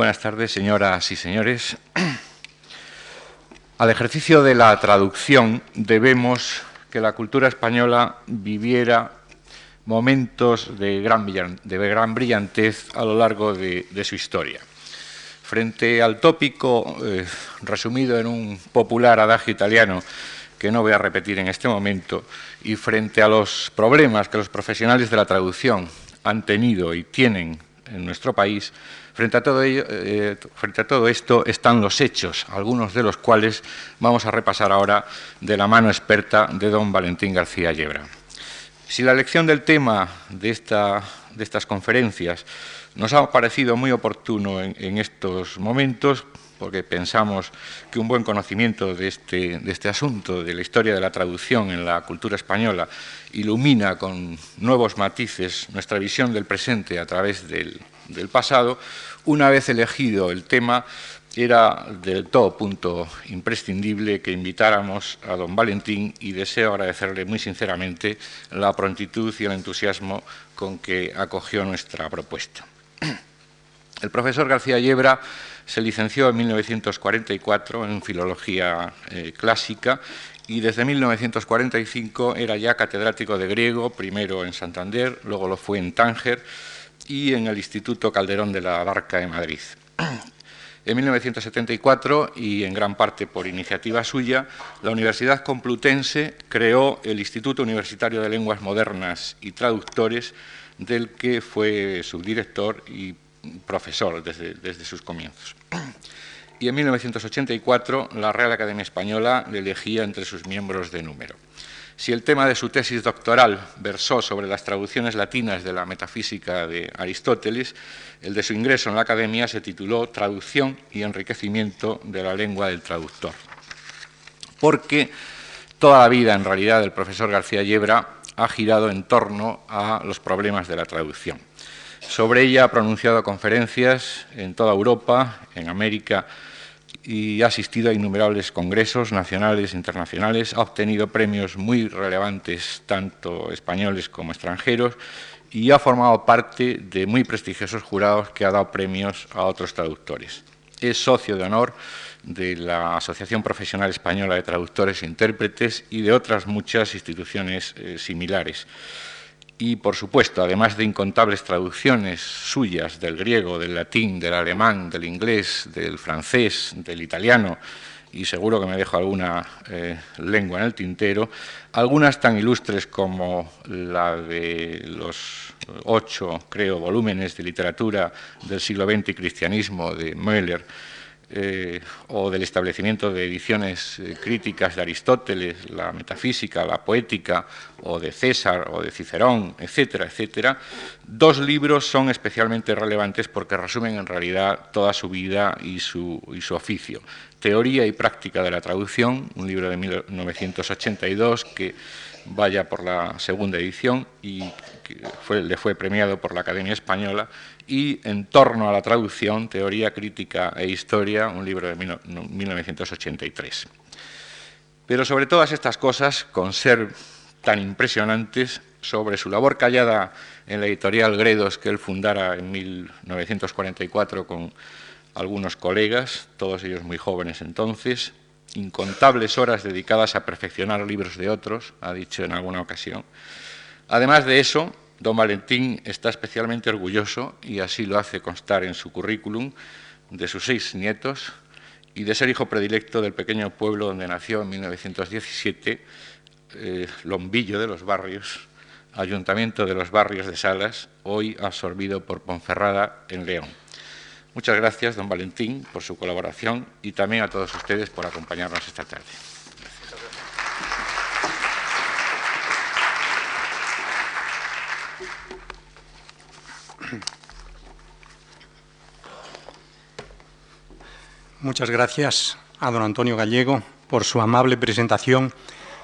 Buenas tardes, señoras y señores. Al ejercicio de la traducción debemos que la cultura española viviera momentos de gran, brillantez a lo largo de, su historia. Frente al tópico eh, resumido en un popular adagio italiano que no voy a repetir en este momento, y frente a los problemas que los profesionales de la traducción han tenido y tienen en nuestro país, frente a todo, ello, eh, frente a todo esto están los hechos, algunos de los cuales vamos a repasar ahora de la mano experta de don Valentín García Yebra. Si la elección del tema de, esta, de estas conferencias nos ha parecido muy oportuno en, estos momentos, porque pensamos que un buen conocimiento de este, de este, asunto, de la historia de la traducción en la cultura española, ilumina con nuevos matices nuestra visión del presente a través del, del pasado, una vez elegido el tema, era del todo punto imprescindible que invitáramos a don Valentín y deseo agradecerle muy sinceramente la prontitud y el entusiasmo con que acogió nuestra propuesta. El profesor García Yebra se licenció en 1944 en Filología eh, Clásica y desde 1945 era ya catedrático de griego, primero en Santander, luego lo fue en Tánger y en el Instituto Calderón de la Barca de Madrid. En 1974, y en gran parte por iniciativa suya, la Universidad Complutense creó el Instituto Universitario de Lenguas Modernas y Traductores, del que fue subdirector y profesor desde, sus comienzos. Y en 1984, la Real Academia Española le elegía entre sus miembros de número. Si el tema de su tesis doctoral versó sobre las traducciones latinas de la metafísica de Aristóteles, el de su ingreso en la academia se tituló Traducción y enriquecimiento de la lengua del traductor. Porque toda la vida, en realidad, del profesor García Yebra ha girado en torno a los problemas de la traducción. Sobre ella ha pronunciado conferencias en toda Europa, en América, y ha asistido a innumerables congresos nacionales e internacionales, ha obtenido premios muy relevantes, tanto españoles como extranjeros, y ha formado parte de muy prestigiosos jurados que ha dado premios a otros traductores. Es socio de honor de la Asociación Profesional Española de Traductores e Intérpretes y de otras muchas instituciones eh, similares y, por supuesto, además de incontables traducciones suyas del griego, del latín, del alemán, del inglés, del francés, del italiano, y seguro que me dejo alguna eh, lengua en el tintero, algunas tan ilustres como la de los ocho, creo, volúmenes de literatura del siglo XX y cristianismo de Müller, eh, o del establecimiento de ediciones eh, críticas de Aristóteles, la metafísica, la poética, o de César, o de Cicerón, etcétera, etcétera, dos libros son especialmente relevantes porque resumen en realidad toda su vida y su, y su oficio. Teoría y práctica de la traducción, un libro de 1982 que vaya por la segunda edición y le fue premiado por la Academia Española, y En torno a la traducción, Teoría Crítica e Historia, un libro de 1983. Pero sobre todas estas cosas, con ser tan impresionantes, sobre su labor callada en la editorial Gredos que él fundara en 1944 con algunos colegas, todos ellos muy jóvenes entonces, incontables horas dedicadas a perfeccionar libros de otros, ha dicho en alguna ocasión. Además de eso, don Valentín está especialmente orgulloso, y así lo hace constar en su currículum, de sus seis nietos y de ser hijo predilecto del pequeño pueblo donde nació en 1917, eh, Lombillo de los Barrios, Ayuntamiento de los Barrios de Salas, hoy absorbido por Ponferrada en León. Muchas gracias, don Valentín, por su colaboración y también a todos ustedes por acompañarnos esta tarde. Muchas gracias a don Antonio Gallego por su amable presentación,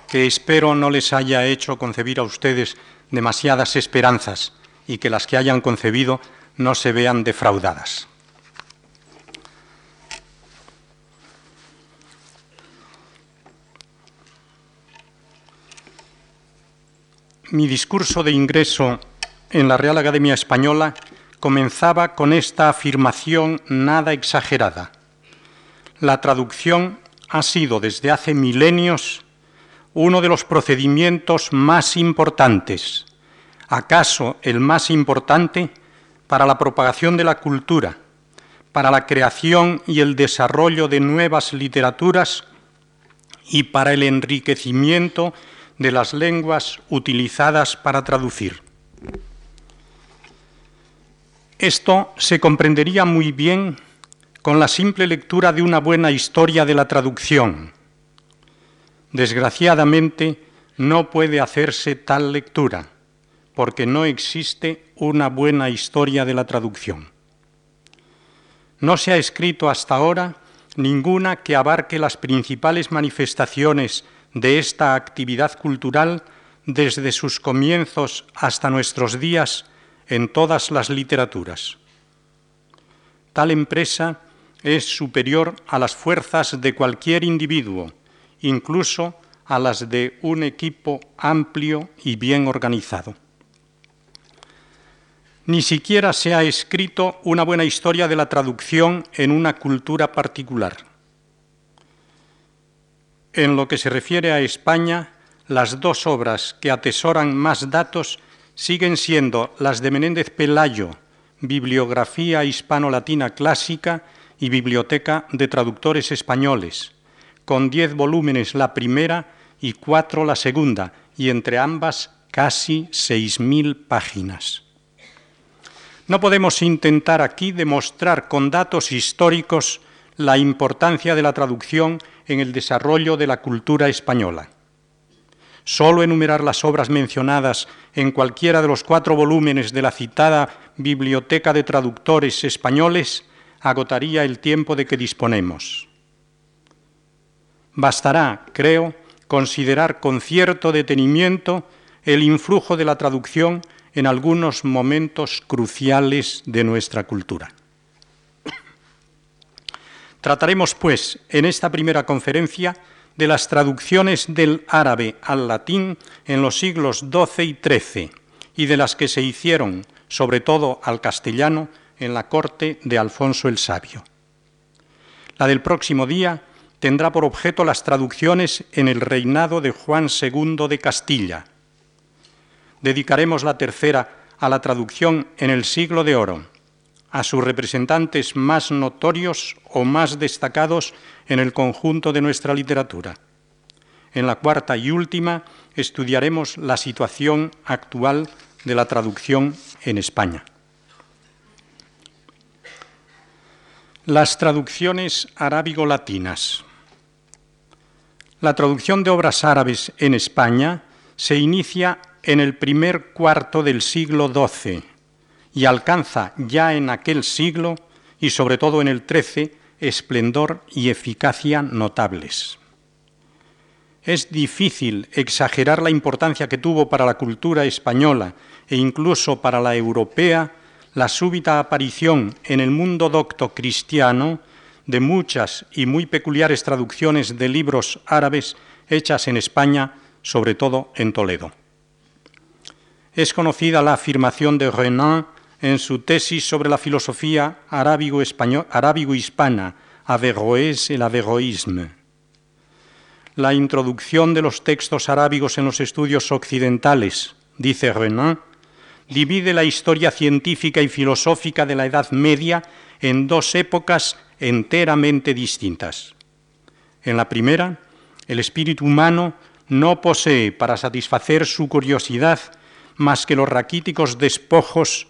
que espero no les haya hecho concebir a ustedes demasiadas esperanzas y que las que hayan concebido no se vean defraudadas. Mi discurso de ingreso en la Real Academia Española comenzaba con esta afirmación nada exagerada. La traducción ha sido desde hace milenios uno de los procedimientos más importantes, acaso el más importante, para la propagación de la cultura, para la creación y el desarrollo de nuevas literaturas y para el enriquecimiento de las lenguas utilizadas para traducir. Esto se comprendería muy bien con la simple lectura de una buena historia de la traducción. Desgraciadamente, no puede hacerse tal lectura, porque no existe una buena historia de la traducción. No se ha escrito hasta ahora ninguna que abarque las principales manifestaciones de esta actividad cultural desde sus comienzos hasta nuestros días en todas las literaturas. Tal empresa es superior a las fuerzas de cualquier individuo, incluso a las de un equipo amplio y bien organizado. Ni siquiera se ha escrito una buena historia de la traducción en una cultura particular. En lo que se refiere a España, las dos obras que atesoran más datos siguen siendo las de Menéndez Pelayo, Bibliografía Hispano-Latina Clásica y Biblioteca de Traductores Españoles, con diez volúmenes la primera y cuatro la segunda, y entre ambas casi seis mil páginas. No podemos intentar aquí demostrar con datos históricos la importancia de la traducción en el desarrollo de la cultura española. Solo enumerar las obras mencionadas en cualquiera de los cuatro volúmenes de la citada Biblioteca de Traductores Españoles agotaría el tiempo de que disponemos. Bastará, creo, considerar con cierto detenimiento el influjo de la traducción en algunos momentos cruciales de nuestra cultura. Trataremos, pues, en esta primera conferencia de las traducciones del árabe al latín en los siglos XII y XIII y de las que se hicieron, sobre todo al castellano, en la corte de Alfonso el Sabio. La del próximo día tendrá por objeto las traducciones en el reinado de Juan II de Castilla. Dedicaremos la tercera a la traducción en el siglo de oro, a sus representantes más notorios o más destacados en el conjunto de nuestra literatura. En la cuarta y última estudiaremos la situación actual de la traducción en España. Las traducciones arábigo-latinas. La traducción de obras árabes en España se inicia en el primer cuarto del siglo XII y alcanza ya en aquel siglo, y sobre todo en el XIII, esplendor y eficacia notables. Es difícil exagerar la importancia que tuvo para la cultura española e incluso para la europea la súbita aparición en el mundo docto cristiano de muchas y muy peculiares traducciones de libros árabes hechas en España, sobre todo en Toledo. Es conocida la afirmación de Renan en su tesis sobre la filosofía arábigo-hispana, Averroès el Averroísme. La introducción de los textos arábigos en los estudios occidentales, dice Renan, divide la historia científica y filosófica de la Edad Media en dos épocas enteramente distintas. En la primera, el espíritu humano no posee para satisfacer su curiosidad más que los raquíticos despojos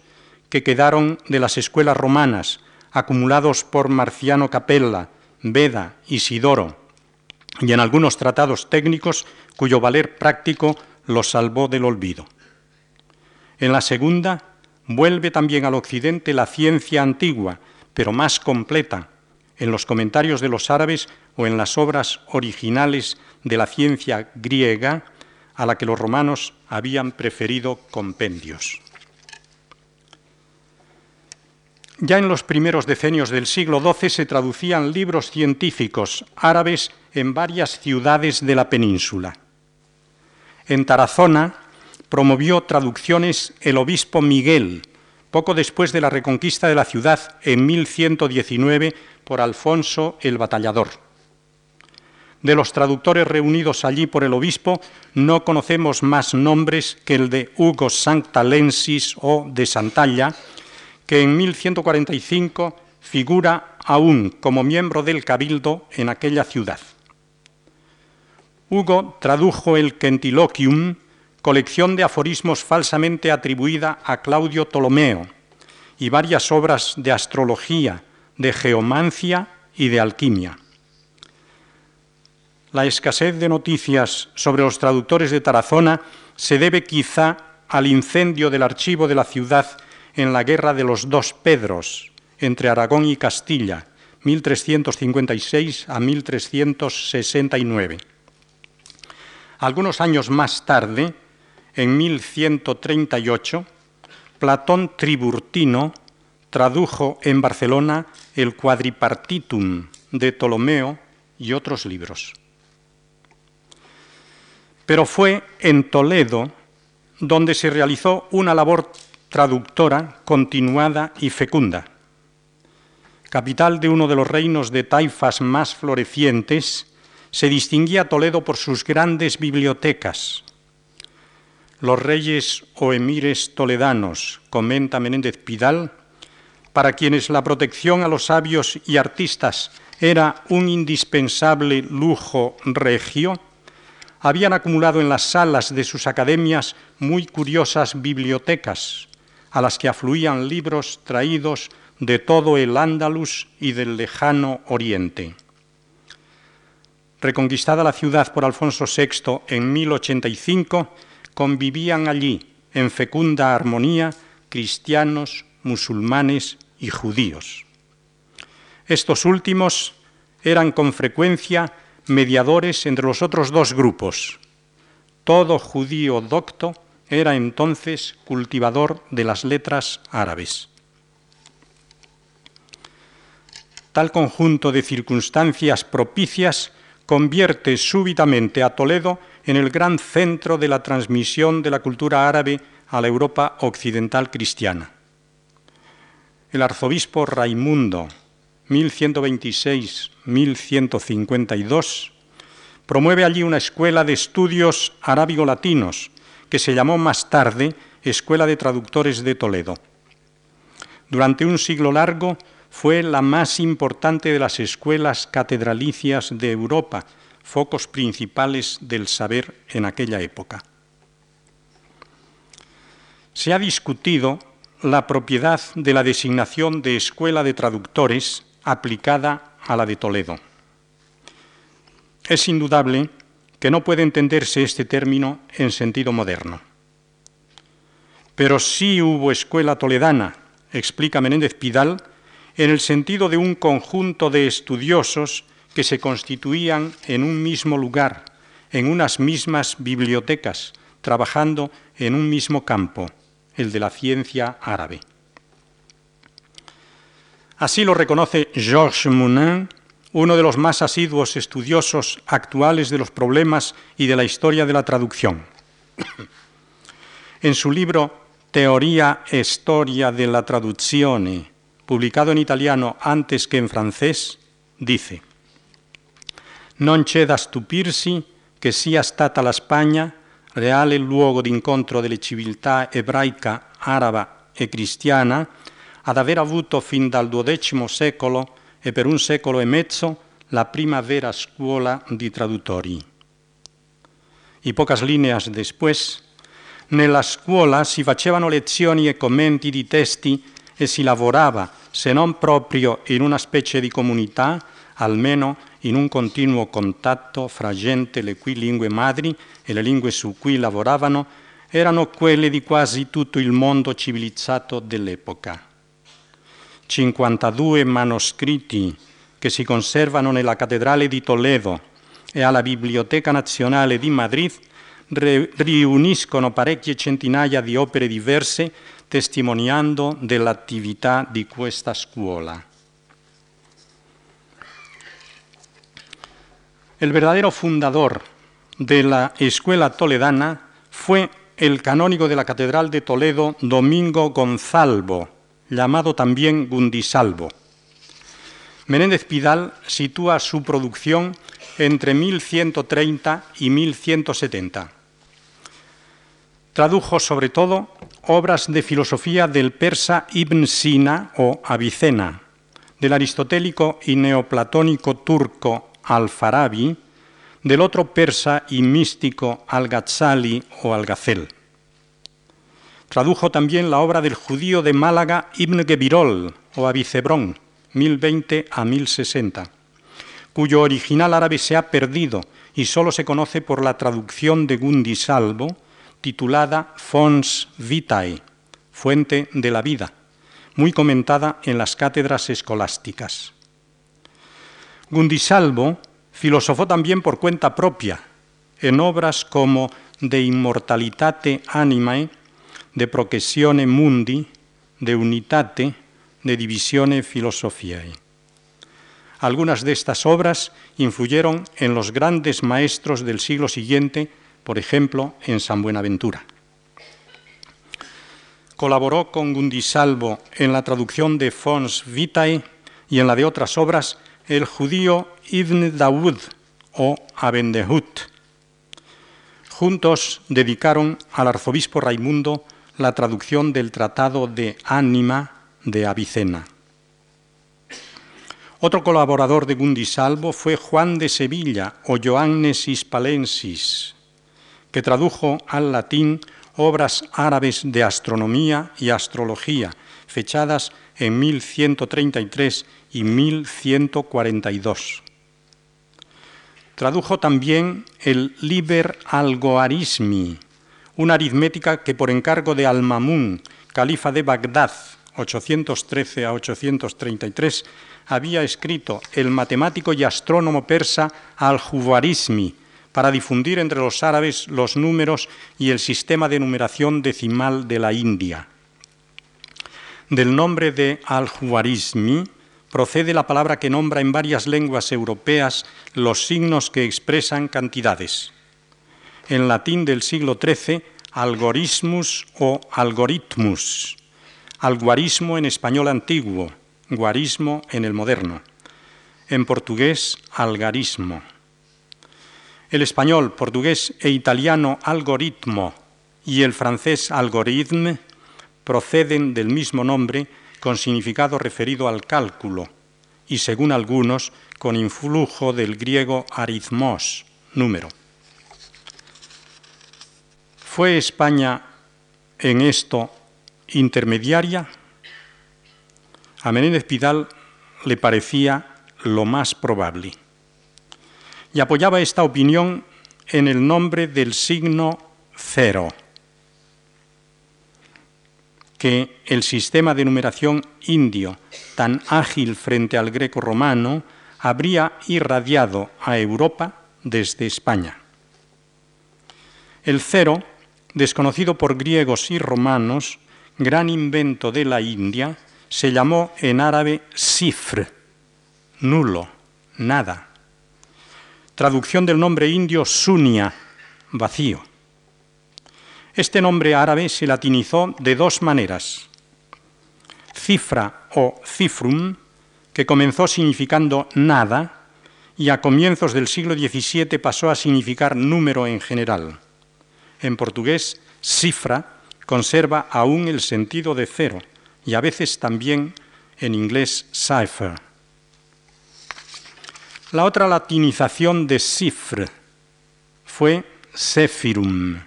que quedaron de las escuelas romanas, acumulados por Marciano Capella, Beda, Isidoro, y en algunos tratados técnicos cuyo valer práctico los salvó del olvido. En la segunda, vuelve también al occidente la ciencia antigua, pero más completa, en los comentarios de los árabes o en las obras originales de la ciencia griega, a la que los romanos habían preferido compendios. Ya en los primeros decenios del siglo XII se traducían libros científicos árabes en varias ciudades de la península. En Tarazona, promovió traducciones el obispo Miguel, poco después de la reconquista de la ciudad en 1119 por Alfonso el Batallador. De los traductores reunidos allí por el obispo, no conocemos más nombres que el de Hugo Sanctalensis o de Santalla, que en 1145 figura aún como miembro del cabildo en aquella ciudad. Hugo tradujo el Quentiloquium, colección de aforismos falsamente atribuida a Claudio Ptolomeo, y varias obras de astrología, de geomancia y de alquimia. La escasez de noticias sobre los traductores de Tarazona se debe quizá al incendio del archivo de la ciudad en la Guerra de los Dos Pedros, entre Aragón y Castilla, 1356 a 1369. Algunos años más tarde, en 1138, Platón Triburtino tradujo en Barcelona el Quadripartitum de Ptolomeo y otros libros. Pero fue en Toledo donde se realizó una labor traductora continuada y fecunda. Capital de uno de los reinos de taifas más florecientes, se distinguía Toledo por sus grandes bibliotecas. Los reyes o emires toledanos, comenta Menéndez Pidal, para quienes la protección a los sabios y artistas era un indispensable lujo regio, habían acumulado en las salas de sus academias muy curiosas bibliotecas, a las que afluían libros traídos de todo el Ándalus y del lejano Oriente. Reconquistada la ciudad por Alfonso VI en 1085, convivían allí, en fecunda armonía, cristianos, musulmanes y judíos. Estos últimos eran con frecuencia mediadores entre los otros dos grupos. Todo judío docto era entonces cultivador de las letras árabes. Tal conjunto de circunstancias propicias convierte súbitamente a Toledo en el gran centro de la transmisión de la cultura árabe a la Europa occidental cristiana. El arzobispo Raimundo, 1126-1152, promueve allí una escuela de estudios arábigo-latinos que se llamó más tarde Escuela de Traductores de Toledo. Durante un siglo largo fue la más importante de las escuelas catedralicias de Europa, focos principales del saber en aquella época. Se ha discutido la propiedad de la designación de escuela de traductores aplicada a la de Toledo. Es indudable que no puede entenderse este término en sentido moderno. Pero sí hubo escuela toledana, explica Menéndez Pidal, en el sentido de un conjunto de estudiosos que se constituían en un mismo lugar, en unas mismas bibliotecas, trabajando en un mismo campo, el de la ciencia árabe. Así lo reconoce Georges Mounin, uno de los más asiduos estudiosos actuales de los problemas y de la historia de la traducción. en su libro Teoría e Storia della Traduzione, publicado en italiano antes que en francés, dice Non c'è da stupirsi che sia stata la Spagna, reale luogo d'incontro delle civiltà ebraica, araba e cristiana, ad aver avuto fin dal XII secolo e per un secolo e mezzo la prima vera scuola di traduttori. Y pocas líneas después, nella scuola si facevano lezioni e commenti di testi e si lavorava, se non proprio in una specie di comunità, almeno in un continuo contatto fra gente le cui lingue madri e le lingue su cui lavoravano erano quelle di quasi tutto il mondo civilizzato dell'epoca. 52 manoscritti che si conservano nella cattedrale di Toledo e alla Biblioteca Nazionale di Madrid riuniscono parecchie centinaia di opere diverse testimoniando dell'attività di questa scuola. El verdadero fundador de la escuela toledana fue el canónigo de la Catedral de Toledo, Domingo Gonzalvo, llamado también Gundisalvo. Menéndez Pidal sitúa su producción entre 1130 y 1170. Tradujo sobre todo obras de filosofía del persa Ibn Sina o Avicena, del aristotélico y neoplatónico turco Al-Farabi, del otro persa y místico Al-Ghazali o Al-Ghazel. Tradujo también la obra del judío de Málaga Ibn Gebirol o Avicebrón, 1020 a 1060, cuyo original árabe se ha perdido y solo se conoce por la traducción de Gundi Salvo, titulada Fons Vitae, Fuente de la Vida, muy comentada en las cátedras escolásticas. Gundisalvo filosofó también por cuenta propia, en obras como De Immortalitate Animae, De Processione Mundi, De Unitate, De Divisione Philosophiae. Algunas de estas obras influyeron en los grandes maestros del siglo siguiente, por ejemplo, en San Buenaventura. Colaboró con Gundisalvo en la traducción de Fons Vitae y en la de otras obras el judío Ibn Dawud o Abendehut. Juntos dedicaron al arzobispo Raimundo la traducción del Tratado de Ánima de Avicena. Otro colaborador de Gundisalvo fue Juan de Sevilla o Joannes Hispalensis, que tradujo al latín obras árabes de astronomía y astrología, fechadas en 1133 y 1142. Tradujo también el Liber Algoarismi, una aritmética que por encargo de Al-Mamun, califa de Bagdad, 813 a 833, había escrito el matemático y astrónomo persa Al-Juwarismi, para difundir entre los árabes los números y el sistema de numeración decimal de la India. Del nombre de al-Juwarizmi procede la palabra que nombra en varias lenguas europeas los signos que expresan cantidades. En latín del siglo XIII, algorismus o algoritmus, alguarismo en español antiguo, guarismo en el moderno. En portugués, algarismo. El español, portugués e italiano algoritmo y el francés algorithme proceden del mismo nombre con significado referido al cálculo y, según algunos, con influjo del griego aritmos, número. ¿Fue España en esto intermediaria? A Menéndez Pidal le parecía lo más probable y apoyaba esta opinión en el nombre del signo cero, que el sistema de numeración indio, tan ágil frente al greco romano, habría irradiado a Europa desde España. El cero, desconocido por griegos y romanos, gran invento de la India, se llamó en árabe sifr, nulo, nada traducción del nombre indio Sunia, vacío. Este nombre árabe se latinizó de dos maneras. Cifra o cifrum, que comenzó significando nada y a comienzos del siglo XVII pasó a significar número en general. En portugués, cifra conserva aún el sentido de cero y a veces también en inglés cipher. La otra latinización de cifre fue Sephirum,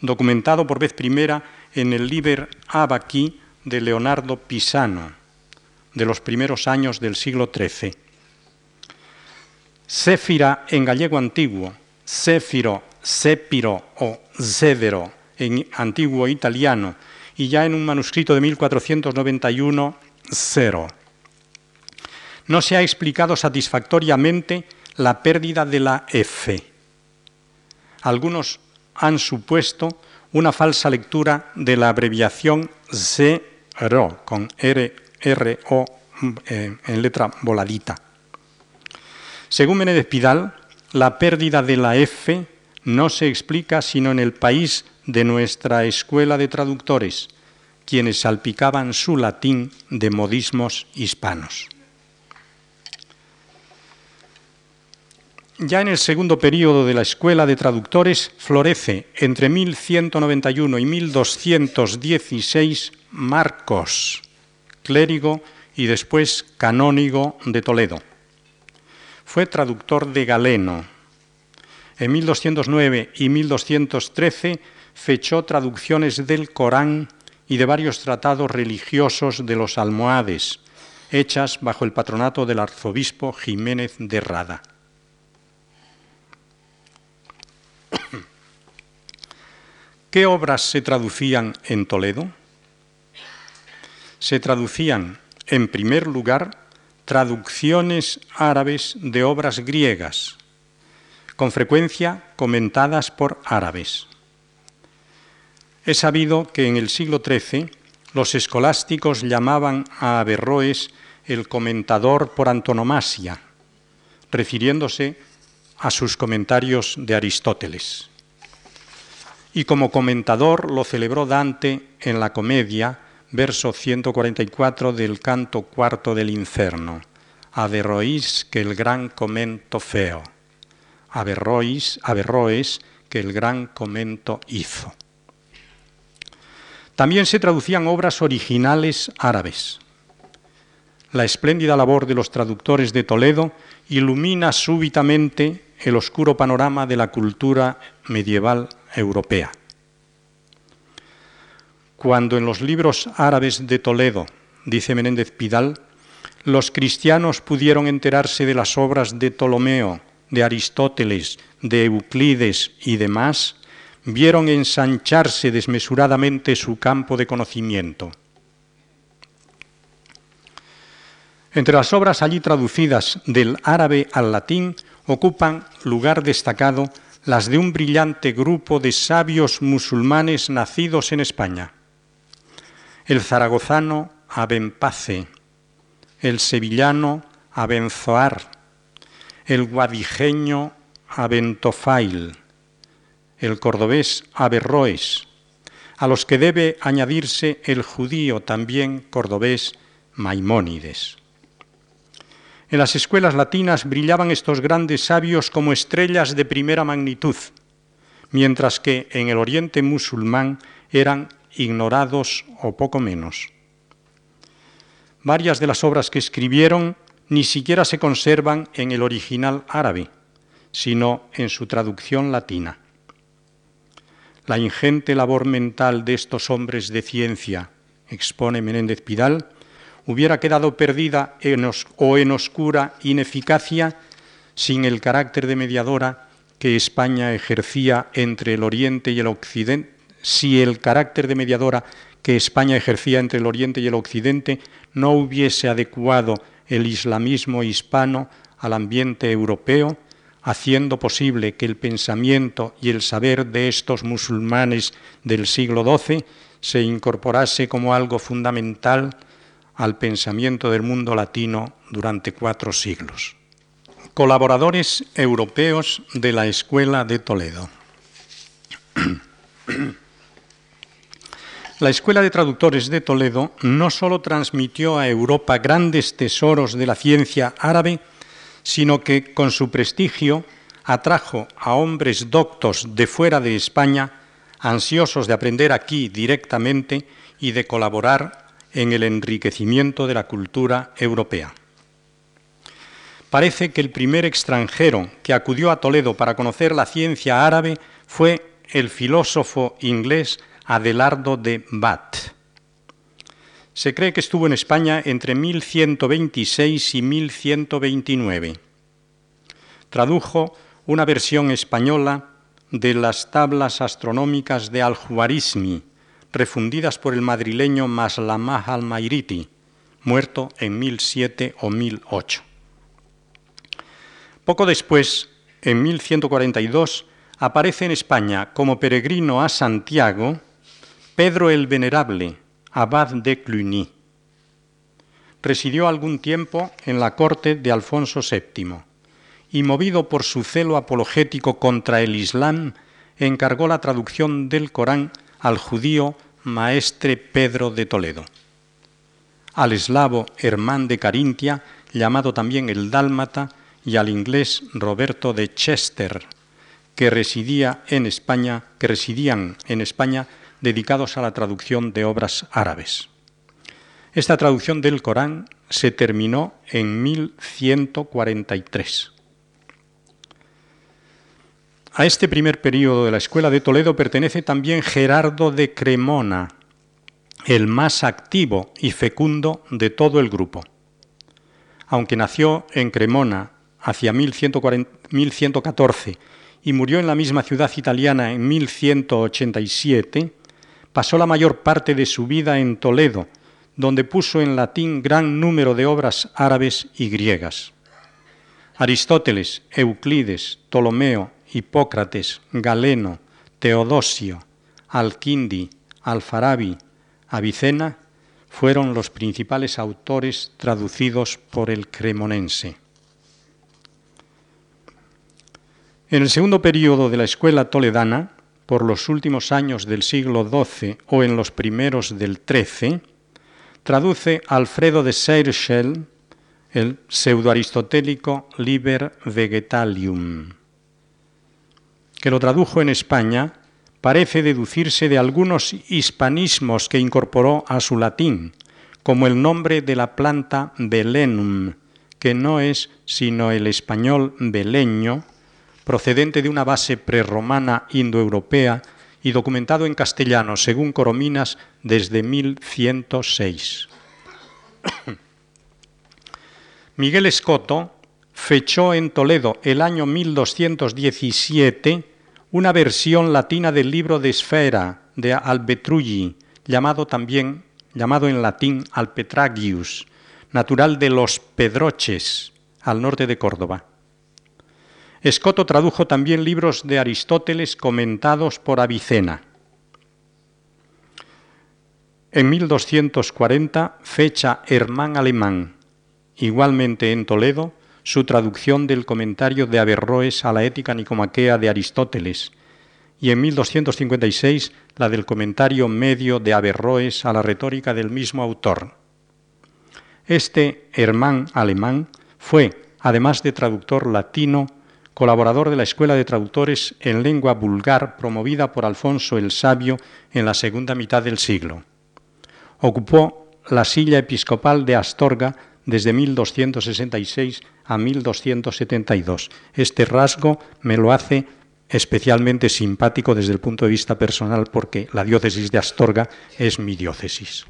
documentado por vez primera en el Liber Abaqui de Leonardo Pisano, de los primeros años del siglo XIII. Séfira en gallego antiguo, Séfiro, Sépiro o Zévero en antiguo italiano y ya en un manuscrito de 1491, cero no se ha explicado satisfactoriamente la pérdida de la F. Algunos han supuesto una falsa lectura de la abreviación ZERO, con R, R, O eh, en letra voladita. Según Menéndez Pidal, la pérdida de la F no se explica sino en el país de nuestra escuela de traductores, quienes salpicaban su latín de modismos hispanos. Ya en el segundo período de la Escuela de Traductores florece entre 1191 y 1216 Marcos, clérigo y después canónigo de Toledo. Fue traductor de Galeno. En 1209 y 1213 fechó traducciones del Corán y de varios tratados religiosos de los almohades, hechas bajo el patronato del arzobispo Jiménez de Rada. ¿Qué obras se traducían en Toledo? Se traducían, en primer lugar, traducciones árabes de obras griegas, con frecuencia comentadas por árabes. Es sabido que en el siglo XIII los escolásticos llamaban a Averroes el comentador por antonomasia, refiriéndose a sus comentarios de Aristóteles. Y como comentador lo celebró Dante en la comedia, verso 144 del canto cuarto del Inferno. Averrois que el gran comento feo. Averrois, Averroes que el gran comento hizo. También se traducían obras originales árabes. La espléndida labor de los traductores de Toledo ilumina súbitamente el oscuro panorama de la cultura medieval europea. Cuando en los libros árabes de Toledo, dice Menéndez Pidal, los cristianos pudieron enterarse de las obras de Ptolomeo, de Aristóteles, de Euclides y demás, vieron ensancharse desmesuradamente su campo de conocimiento. Entre las obras allí traducidas del árabe al latín ocupan lugar destacado las de un brillante grupo de sabios musulmanes nacidos en España. El zaragozano Abenpace, el sevillano Abenzoar, el guadijeño Abentofail, el cordobés Averroes, a los que debe añadirse el judío también cordobés Maimónides. En las escuelas latinas brillaban estos grandes sabios como estrellas de primera magnitud, mientras que en el oriente musulmán eran ignorados o poco menos. Varias de las obras que escribieron ni siquiera se conservan en el original árabe, sino en su traducción latina. La ingente labor mental de estos hombres de ciencia, expone Menéndez Pidal, hubiera quedado perdida o en oscura ineficacia sin el carácter de mediadora que España ejercía entre el Oriente y el Occidente, si el carácter de mediadora que España ejercía entre el Oriente y el Occidente no hubiese adecuado el islamismo hispano al ambiente europeo, haciendo posible que el pensamiento y el saber de estos musulmanes del siglo XII se incorporase como algo fundamental al pensamiento del mundo latino durante cuatro siglos. Colaboradores europeos de la Escuela de Toledo. La Escuela de Traductores de Toledo no sólo transmitió a Europa grandes tesoros de la ciencia árabe, sino que con su prestigio atrajo a hombres doctos de fuera de España, ansiosos de aprender aquí directamente y de colaborar en el enriquecimiento de la cultura europea. Parece que el primer extranjero que acudió a Toledo para conocer la ciencia árabe fue el filósofo inglés Adelardo de Bath. Se cree que estuvo en España entre 1126 y 1129. Tradujo una versión española de las tablas astronómicas de Al-Juarizmi, refundidas por el madrileño Maslamah al-Mairiti, muerto en 1007 o 1008. Poco después, en 1142, aparece en España como peregrino a Santiago Pedro el Venerable, abad de Cluny. Residió algún tiempo en la corte de Alfonso VII y movido por su celo apologético contra el Islam, encargó la traducción del Corán al judío maestre Pedro de Toledo, al eslavo Hermán de Carintia, llamado también el Dálmata, y al inglés Roberto de Chester, que residía en España, que residían en España dedicados a la traducción de obras árabes. Esta traducción del Corán se terminó en 1143. A este primer periodo de la Escuela de Toledo pertenece también Gerardo de Cremona, el más activo y fecundo de todo el grupo. Aunque nació en Cremona hacia 1114 y murió en la misma ciudad italiana en 1187, pasó la mayor parte de su vida en Toledo, donde puso en latín gran número de obras árabes y griegas. Aristóteles, Euclides, Ptolomeo, Hipócrates, Galeno, Teodosio, Alquindi, Alfarabi, Avicena fueron los principales autores traducidos por el cremonense. En el segundo periodo de la escuela toledana, por los últimos años del siglo XII o en los primeros del XIII, traduce Alfredo de Seirschel el pseudoaristotélico Liber Vegetalium, que lo tradujo en España, parece deducirse de algunos hispanismos que incorporó a su latín, como el nombre de la planta Belenum, que no es sino el español beleño, procedente de una base prerromana indoeuropea y documentado en castellano, según Corominas, desde 1106. Miguel Escoto fechó en Toledo el año 1217 una versión latina del libro de Esfera de Albetrulli, llamado también llamado en latín Alpetragius, natural de los Pedroches, al norte de Córdoba. Escoto tradujo también libros de Aristóteles comentados por Avicena. En 1240 fecha Hermán Alemán, igualmente en Toledo, su traducción del comentario de Averroes a la ética nicomaquea de Aristóteles, y en 1256 la del comentario medio de Averroes a la retórica del mismo autor. Este Hermán alemán fue, además de traductor latino, colaborador de la Escuela de Traductores en Lengua Vulgar promovida por Alfonso el Sabio en la segunda mitad del siglo. Ocupó la silla episcopal de Astorga desde 1266 a 1272. Este rasgo me lo hace especialmente simpático desde el punto de vista personal porque la diócesis de Astorga es mi diócesis.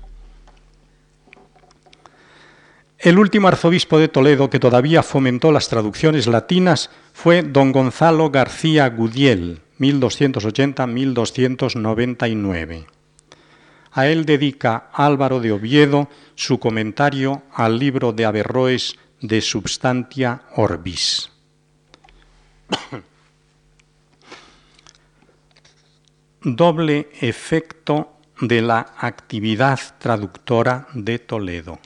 El último arzobispo de Toledo que todavía fomentó las traducciones latinas fue don Gonzalo García Gudiel, 1280-1299. A él dedica Álvaro de Oviedo su comentario al libro de Averroes de Substantia Orbis. Doble efecto de la actividad traductora de Toledo.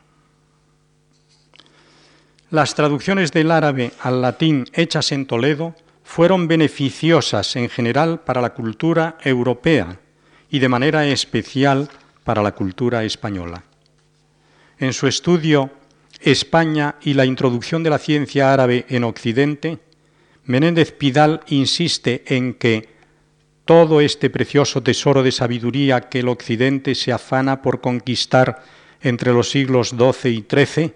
Las traducciones del árabe al latín hechas en Toledo fueron beneficiosas en general para la cultura europea y de manera especial para la cultura española. En su estudio España y la introducción de la ciencia árabe en Occidente, Menéndez Pidal insiste en que todo este precioso tesoro de sabiduría que el Occidente se afana por conquistar entre los siglos XII y XIII,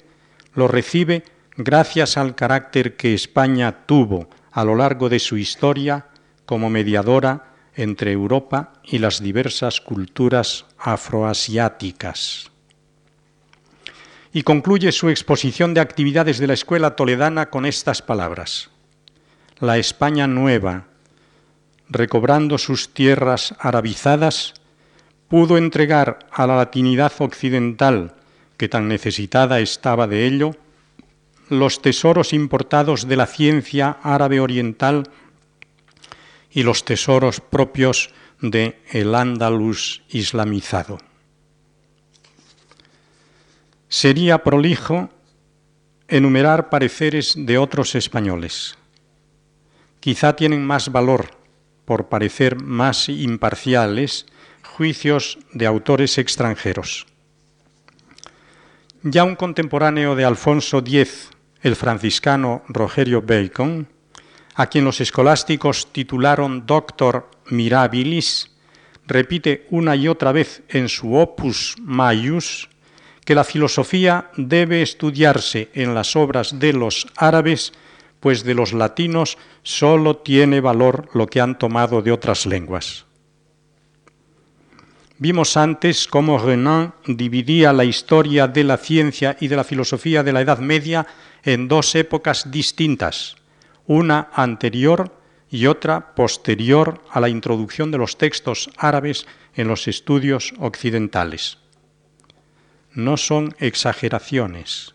lo recibe gracias al carácter que España tuvo a lo largo de su historia como mediadora entre Europa y las diversas culturas afroasiáticas. Y concluye su exposición de actividades de la escuela toledana con estas palabras. La España nueva, recobrando sus tierras arabizadas, pudo entregar a la latinidad occidental, que tan necesitada estaba de ello, los tesoros importados de la ciencia árabe oriental y los tesoros propios de el Andalus islamizado. Sería prolijo enumerar pareceres de otros españoles, quizá tienen más valor, por parecer más imparciales, juicios de autores extranjeros. Ya un contemporáneo de Alfonso X, el franciscano Rogerio Bacon, a quien los escolásticos titularon Doctor Mirabilis, repite una y otra vez en su Opus Maius que la filosofía debe estudiarse en las obras de los árabes, pues de los latinos sólo tiene valor lo que han tomado de otras lenguas. Vimos antes cómo Renan dividía la historia de la ciencia y de la filosofía de la Edad Media en dos épocas distintas, una anterior y otra posterior a la introducción de los textos árabes en los estudios occidentales. No son exageraciones.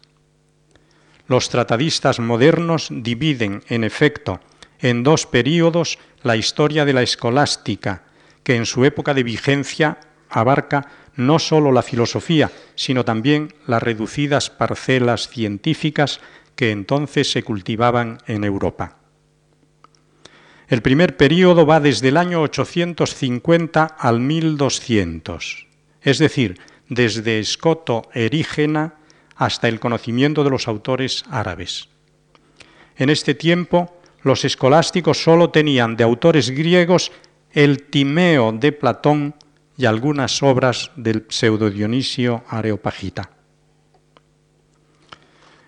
Los tratadistas modernos dividen, en efecto, en dos períodos la historia de la escolástica, que en su época de vigencia abarca no sólo la filosofía, sino también las reducidas parcelas científicas que entonces se cultivaban en Europa. El primer período va desde el año 850 al 1200, es decir, desde Escoto Erígena hasta el conocimiento de los autores árabes. En este tiempo, los escolásticos sólo tenían de autores griegos el Timeo de Platón y algunas obras del pseudo Dionisio Areopagita.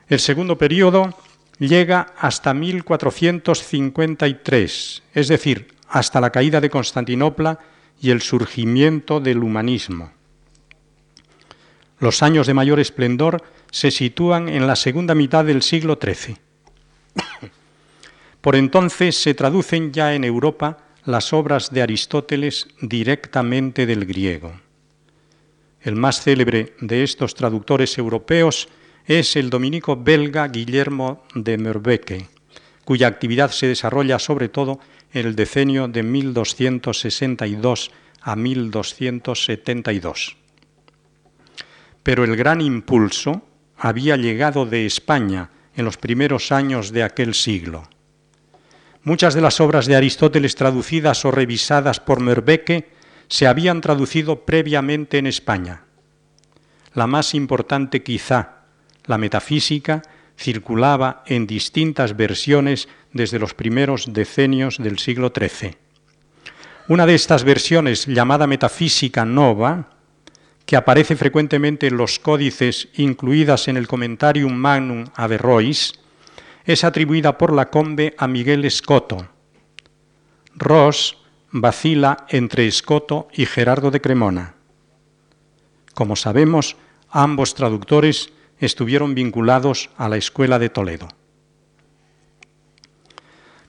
El segundo período llega hasta 1453, es decir, hasta la caída de Constantinopla y el surgimiento del humanismo. Los años de mayor esplendor se sitúan en la segunda mitad del siglo XIII. Por entonces se traducen ya en Europa las obras de Aristóteles directamente del griego. El más célebre de estos traductores europeos es el dominico belga Guillermo de Merbeke, cuya actividad se desarrolla sobre todo en el decenio de 1262 a 1272. Pero el gran impulso había llegado de España en los primeros años de aquel siglo. Muchas de las obras de Aristóteles traducidas o revisadas por Merbeke se habían traducido previamente en España. La más importante quizá la metafísica circulaba en distintas versiones desde los primeros decenios del siglo XIII. Una de estas versiones, llamada Metafísica Nova, que aparece frecuentemente en los códices incluidas en el Commentarium Magnum Averrois, es atribuida por la Combe a Miguel Escoto. Ross vacila entre Escoto y Gerardo de Cremona. Como sabemos, ambos traductores estuvieron vinculados a la Escuela de Toledo.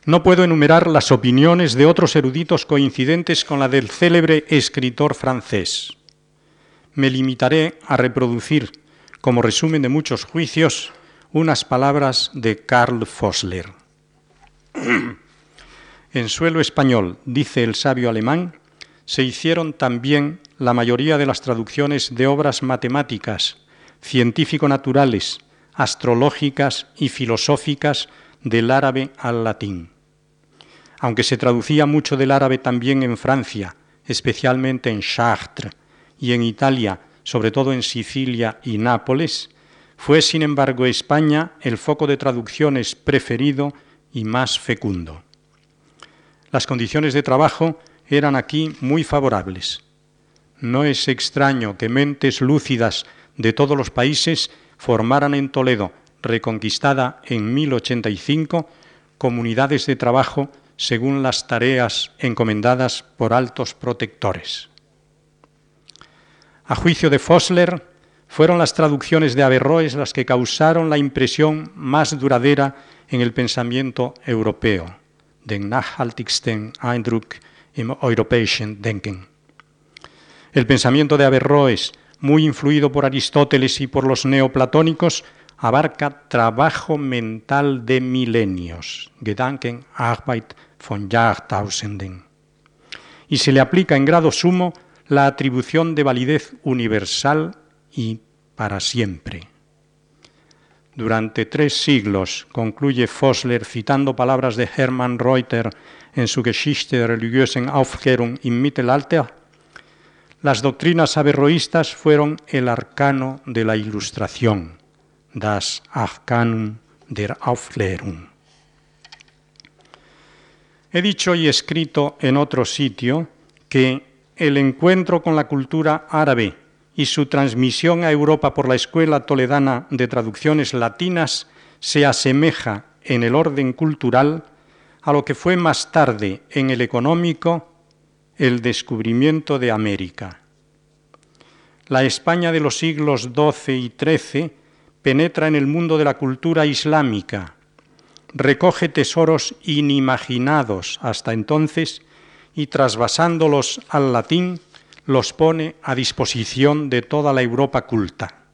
No puedo enumerar las opiniones de otros eruditos coincidentes con la del célebre escritor francés. Me limitaré a reproducir, como resumen de muchos juicios, unas palabras de Karl Fossler. en suelo español, dice el sabio alemán, se hicieron también la mayoría de las traducciones de obras matemáticas, científico-naturales, astrológicas y filosóficas del árabe al latín. Aunque se traducía mucho del árabe también en Francia, especialmente en Chartres, y en Italia, sobre todo en Sicilia y Nápoles, fue sin embargo España el foco de traducciones preferido y más fecundo. Las condiciones de trabajo eran aquí muy favorables. No es extraño que mentes lúcidas de todos los países formaran en Toledo, reconquistada en 1085, comunidades de trabajo según las tareas encomendadas por altos protectores. A juicio de Fossler, fueron las traducciones de Averroes las que causaron la impresión más duradera en el pensamiento europeo, den nachhaltigsten Eindruck im europäischen Denken. El pensamiento de Averroes muy influido por Aristóteles y por los neoplatónicos, abarca trabajo mental de milenios, Gedanken, Arbeit von Jahrtausenden, y se le aplica en grado sumo la atribución de validez universal y para siempre. durante tres siglos, concluye Fosler citando palabras de Hermann Reuter en su Geschichte der religiösen Aufklärung im Mittelalter, las doctrinas averroístas fueron el arcano de la ilustración, das Arcanum der Aufklärung. He dicho y escrito en otro sitio que el encuentro con la cultura árabe y su transmisión a Europa por la Escuela Toledana de Traducciones Latinas se asemeja en el orden cultural a lo que fue más tarde en el económico el descubrimiento de América. La España de los siglos XII y XIII penetra en el mundo de la cultura islámica, recoge tesoros inimaginados hasta entonces y trasvasándolos al latín los pone a disposición de toda la Europa culta.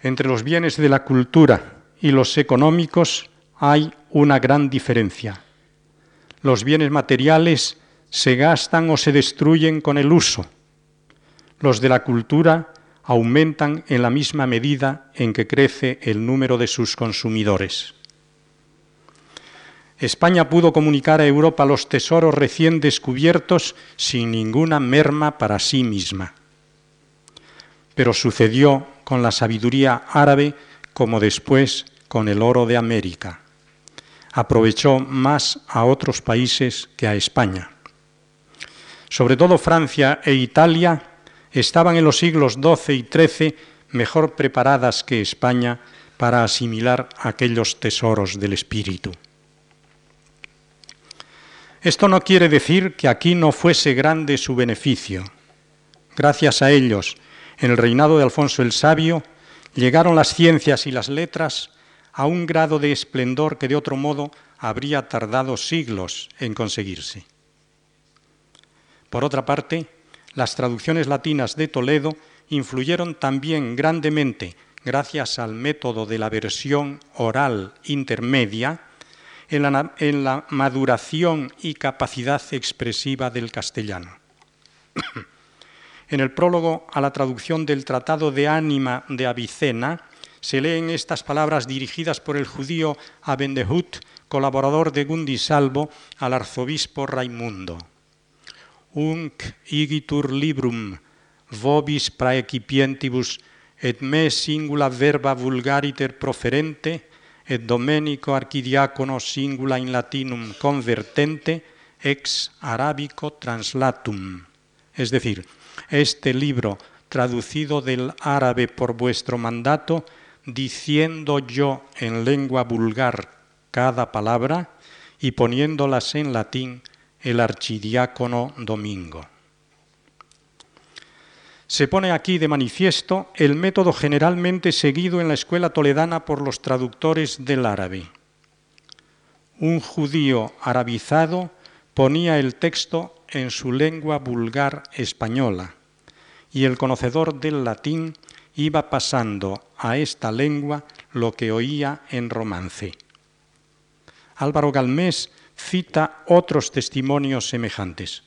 Entre los bienes de la cultura y los económicos hay una gran diferencia. Los bienes materiales se gastan o se destruyen con el uso. Los de la cultura aumentan en la misma medida en que crece el número de sus consumidores. España pudo comunicar a Europa los tesoros recién descubiertos sin ninguna merma para sí misma. Pero sucedió con la sabiduría árabe como después con el oro de América. Aprovechó más a otros países que a España. Sobre todo Francia e Italia estaban en los siglos XII y XIII mejor preparadas que España para asimilar aquellos tesoros del espíritu. Esto no quiere decir que aquí no fuese grande su beneficio. Gracias a ellos, en el reinado de Alfonso el Sabio, llegaron las ciencias y las letras a un grado de esplendor que de otro modo habría tardado siglos en conseguirse. Por otra parte, las traducciones latinas de Toledo influyeron también grandemente, gracias al método de la versión oral intermedia, en la, maduración y capacidad expresiva del castellano. en el prólogo a la traducción del Tratado de Ánima de Avicena se leen estas palabras dirigidas por el judío Abendehut, colaborador de Gundisalvo, al arzobispo Raimundo unc igitur librum vobis praecipientibus et me singula verba vulgariter proferente et domenico archidiacono singula in latinum convertente ex arabico translatum. Es decir, este libro traducido del árabe por vuestro mandato, diciendo yo en lengua vulgar cada palabra y poniéndolas en latín el archidiácono Domingo. Se pone aquí de manifiesto el método generalmente seguido en la escuela toledana por los traductores del árabe. Un judío arabizado ponía el texto en su lengua vulgar española y el conocedor del latín iba pasando a esta lengua lo que oía en romance. Álvaro Galmés cita otros testimonios semejantes.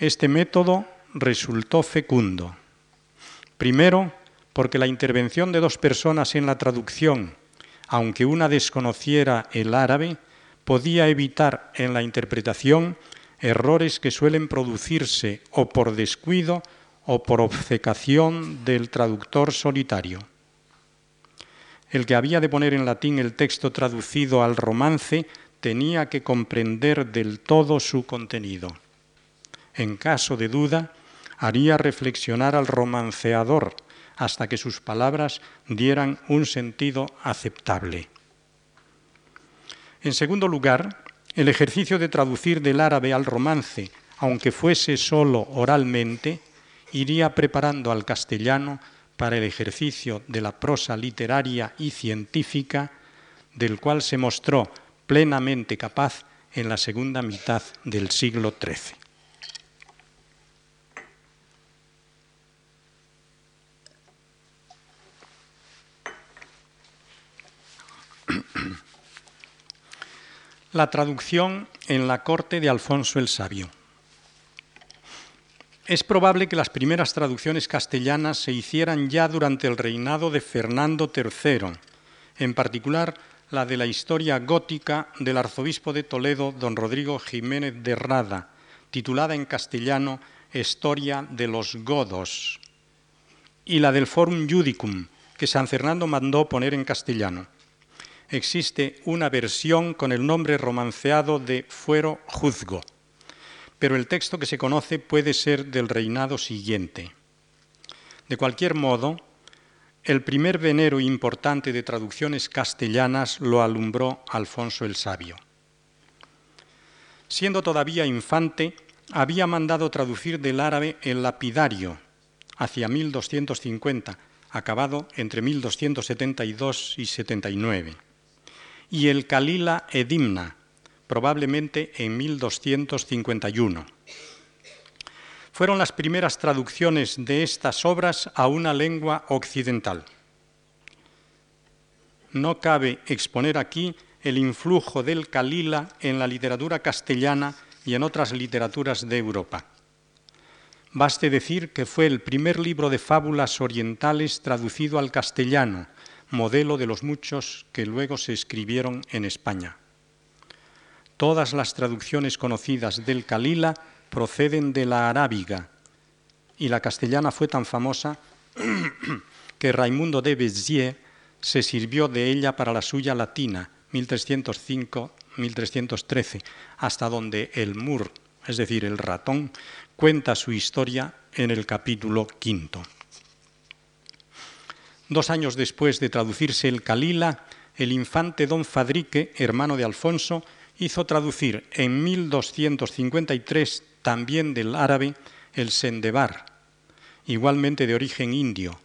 Este método resultó fecundo. Primero, porque la intervención de dos personas en la traducción, aunque una desconociera el árabe, podía evitar en la interpretación errores que suelen producirse o por descuido o por obcecación del traductor solitario el que había de poner en latín el texto traducido al romance tenía que comprender del todo su contenido. En caso de duda, haría reflexionar al romanceador hasta que sus palabras dieran un sentido aceptable. En segundo lugar, el ejercicio de traducir del árabe al romance, aunque fuese solo oralmente, iría preparando al castellano para el ejercicio de la prosa literaria y científica, del cual se mostró plenamente capaz en la segunda mitad del siglo XIII. La traducción en la corte de Alfonso el Sabio. Es probable que las primeras traducciones castellanas se hicieran ya durante el reinado de Fernando III, en particular la de la historia gótica del arzobispo de Toledo, don Rodrigo Jiménez de Rada, titulada en castellano Historia de los Godos, y la del Forum Judicum, que San Fernando mandó poner en castellano. Existe una versión con el nombre romanceado de Fuero Juzgo pero el texto que se conoce puede ser del reinado siguiente. De cualquier modo, el primer venero importante de traducciones castellanas lo alumbró Alfonso el Sabio. Siendo todavía infante, había mandado traducir del árabe el lapidario hacia 1250, acabado entre 1272 y 79, y el Kalila Edimna, probablemente en 1251. Fueron las primeras traducciones de estas obras a una lengua occidental. No cabe exponer aquí el influjo del Kalila en la literatura castellana y en otras literaturas de Europa. Baste decir que fue el primer libro de fábulas orientales traducido al castellano, modelo de los muchos que luego se escribieron en España. Todas las traducciones conocidas del Kalila proceden de la arábiga y la castellana fue tan famosa que Raimundo de Béziers se sirvió de ella para la suya latina, 1305-1313, hasta donde el mur, es decir, el ratón, cuenta su historia en el capítulo quinto. Dos años después de traducirse el Kalila, el infante don Fadrique, hermano de Alfonso, hizo traducir en 1253 también del árabe el Sendebar, igualmente de origen indio,